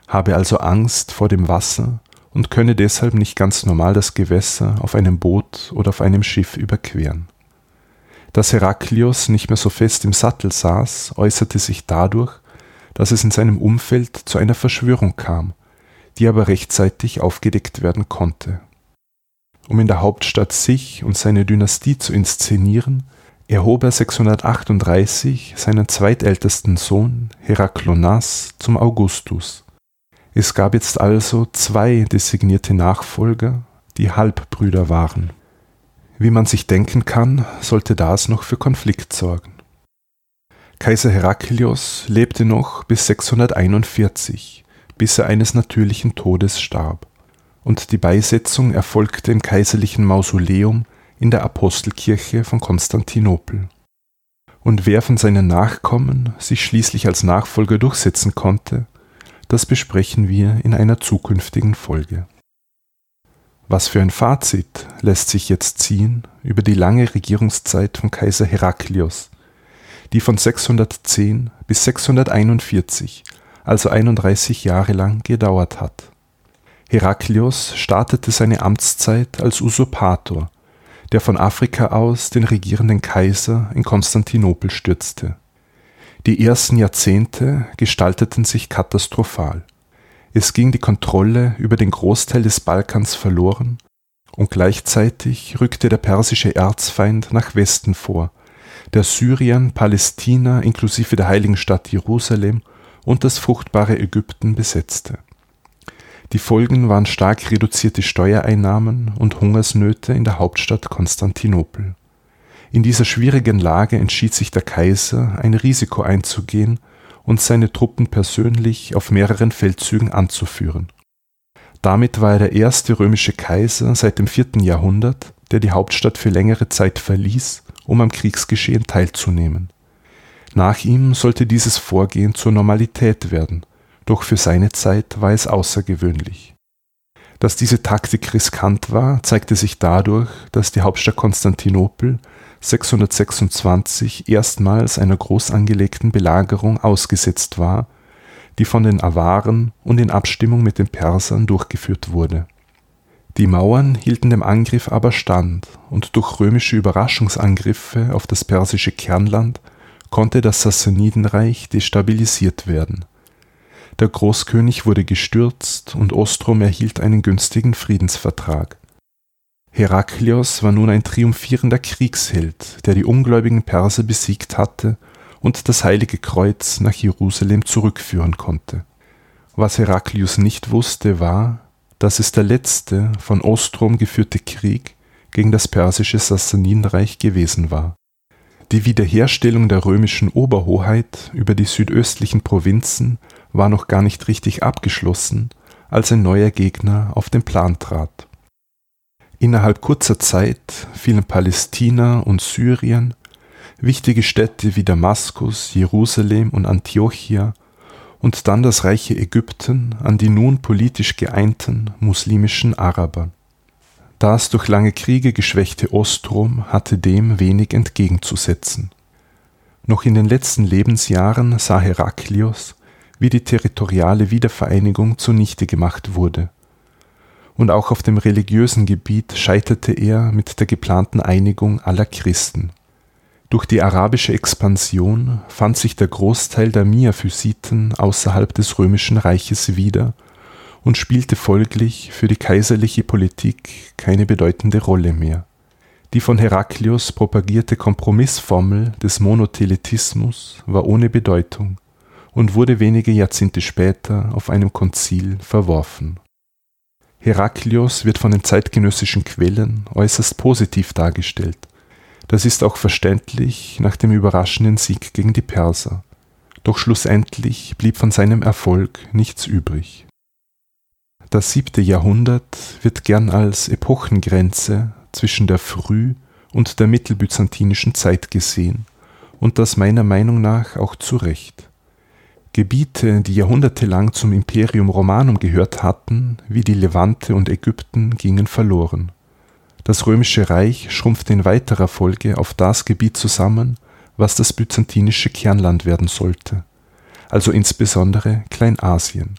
habe also Angst vor dem Wasser und könne deshalb nicht ganz normal das Gewässer auf einem Boot oder auf einem Schiff überqueren. Dass Heraklios nicht mehr so fest im Sattel saß, äußerte sich dadurch, dass es in seinem Umfeld zu einer Verschwörung kam, die aber rechtzeitig aufgedeckt werden konnte. Um in der Hauptstadt sich und seine Dynastie zu inszenieren, erhob er 638 seinen zweitältesten Sohn Heraklonas zum Augustus. Es gab jetzt also zwei designierte Nachfolger, die Halbbrüder waren. Wie man sich denken kann, sollte das noch für Konflikt sorgen. Kaiser Heraklios lebte noch bis 641, bis er eines natürlichen Todes starb, und die Beisetzung erfolgte im kaiserlichen Mausoleum in der Apostelkirche von Konstantinopel. Und wer von seinen Nachkommen sich schließlich als Nachfolger durchsetzen konnte, das besprechen wir in einer zukünftigen Folge. Was für ein Fazit lässt sich jetzt ziehen über die lange Regierungszeit von Kaiser Heraklios, die von 610 bis 641, also 31 Jahre lang gedauert hat. Heraklios startete seine Amtszeit als Usurpator der von Afrika aus den regierenden Kaiser in Konstantinopel stürzte. Die ersten Jahrzehnte gestalteten sich katastrophal. Es ging die Kontrolle über den Großteil des Balkans verloren und gleichzeitig rückte der persische Erzfeind nach Westen vor, der Syrien, Palästina inklusive der heiligen Stadt Jerusalem und das fruchtbare Ägypten besetzte. Die Folgen waren stark reduzierte Steuereinnahmen und Hungersnöte in der Hauptstadt Konstantinopel. In dieser schwierigen Lage entschied sich der Kaiser, ein Risiko einzugehen und seine Truppen persönlich auf mehreren Feldzügen anzuführen. Damit war er der erste römische Kaiser seit dem vierten Jahrhundert, der die Hauptstadt für längere Zeit verließ, um am Kriegsgeschehen teilzunehmen. Nach ihm sollte dieses Vorgehen zur Normalität werden doch für seine Zeit war es außergewöhnlich. Dass diese Taktik riskant war, zeigte sich dadurch, dass die Hauptstadt Konstantinopel 626 erstmals einer groß angelegten Belagerung ausgesetzt war, die von den Awaren und in Abstimmung mit den Persern durchgeführt wurde. Die Mauern hielten dem Angriff aber stand, und durch römische Überraschungsangriffe auf das persische Kernland konnte das Sassanidenreich destabilisiert werden der Großkönig wurde gestürzt und Ostrom erhielt einen günstigen Friedensvertrag. Heraklios war nun ein triumphierender Kriegsheld, der die ungläubigen Perser besiegt hatte und das Heilige Kreuz nach Jerusalem zurückführen konnte. Was Heraklius nicht wusste, war, dass es der letzte von Ostrom geführte Krieg gegen das persische Sassanidenreich gewesen war. Die Wiederherstellung der römischen Oberhoheit über die südöstlichen Provinzen war noch gar nicht richtig abgeschlossen, als ein neuer Gegner auf den Plan trat. Innerhalb kurzer Zeit fielen Palästina und Syrien, wichtige Städte wie Damaskus, Jerusalem und Antiochia und dann das reiche Ägypten an die nun politisch geeinten muslimischen Araber. Das durch lange Kriege geschwächte Ostrom hatte dem wenig entgegenzusetzen. Noch in den letzten Lebensjahren sah Heraklios, wie die territoriale Wiedervereinigung zunichte gemacht wurde. Und auch auf dem religiösen Gebiet scheiterte er mit der geplanten Einigung aller Christen. Durch die arabische Expansion fand sich der Großteil der Miaphysiten außerhalb des römischen Reiches wieder und spielte folglich für die kaiserliche Politik keine bedeutende Rolle mehr. Die von Heraklius propagierte Kompromissformel des Monotheletismus war ohne Bedeutung und wurde wenige Jahrzehnte später auf einem Konzil verworfen. Heraklios wird von den zeitgenössischen Quellen äußerst positiv dargestellt. Das ist auch verständlich nach dem überraschenden Sieg gegen die Perser. Doch schlussendlich blieb von seinem Erfolg nichts übrig. Das siebte Jahrhundert wird gern als Epochengrenze zwischen der früh- und der mittelbyzantinischen Zeit gesehen und das meiner Meinung nach auch zu Recht. Gebiete, die jahrhundertelang zum Imperium Romanum gehört hatten, wie die Levante und Ägypten, gingen verloren. Das römische Reich schrumpfte in weiterer Folge auf das Gebiet zusammen, was das byzantinische Kernland werden sollte, also insbesondere Kleinasien.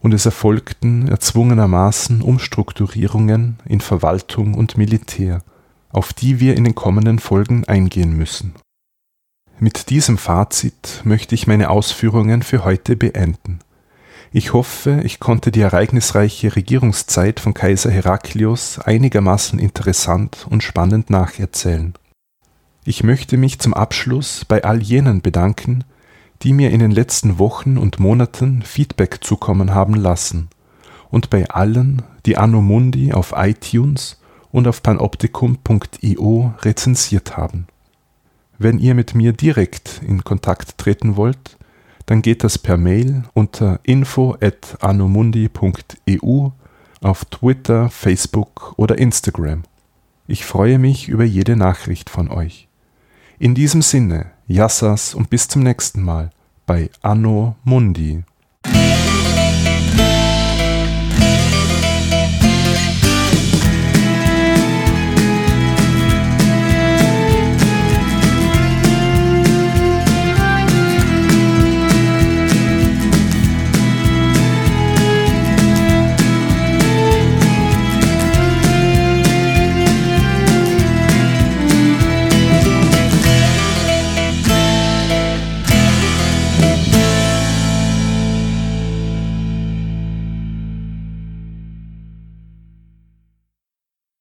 Und es erfolgten erzwungenermaßen Umstrukturierungen in Verwaltung und Militär, auf die wir in den kommenden Folgen eingehen müssen mit diesem Fazit möchte ich meine Ausführungen für heute beenden. Ich hoffe, ich konnte die ereignisreiche Regierungszeit von Kaiser Heraklius einigermaßen interessant und spannend nacherzählen. Ich möchte mich zum Abschluss bei all jenen bedanken, die mir in den letzten Wochen und Monaten Feedback zukommen haben lassen und bei allen, die Anno Mundi auf iTunes und auf panoptikum.io rezensiert haben. Wenn ihr mit mir direkt in Kontakt treten wollt, dann geht das per Mail unter info@anomundi.eu auf Twitter, Facebook oder Instagram. Ich freue mich über jede Nachricht von euch. In diesem Sinne, Yassas und bis zum nächsten Mal bei Anno Mundi.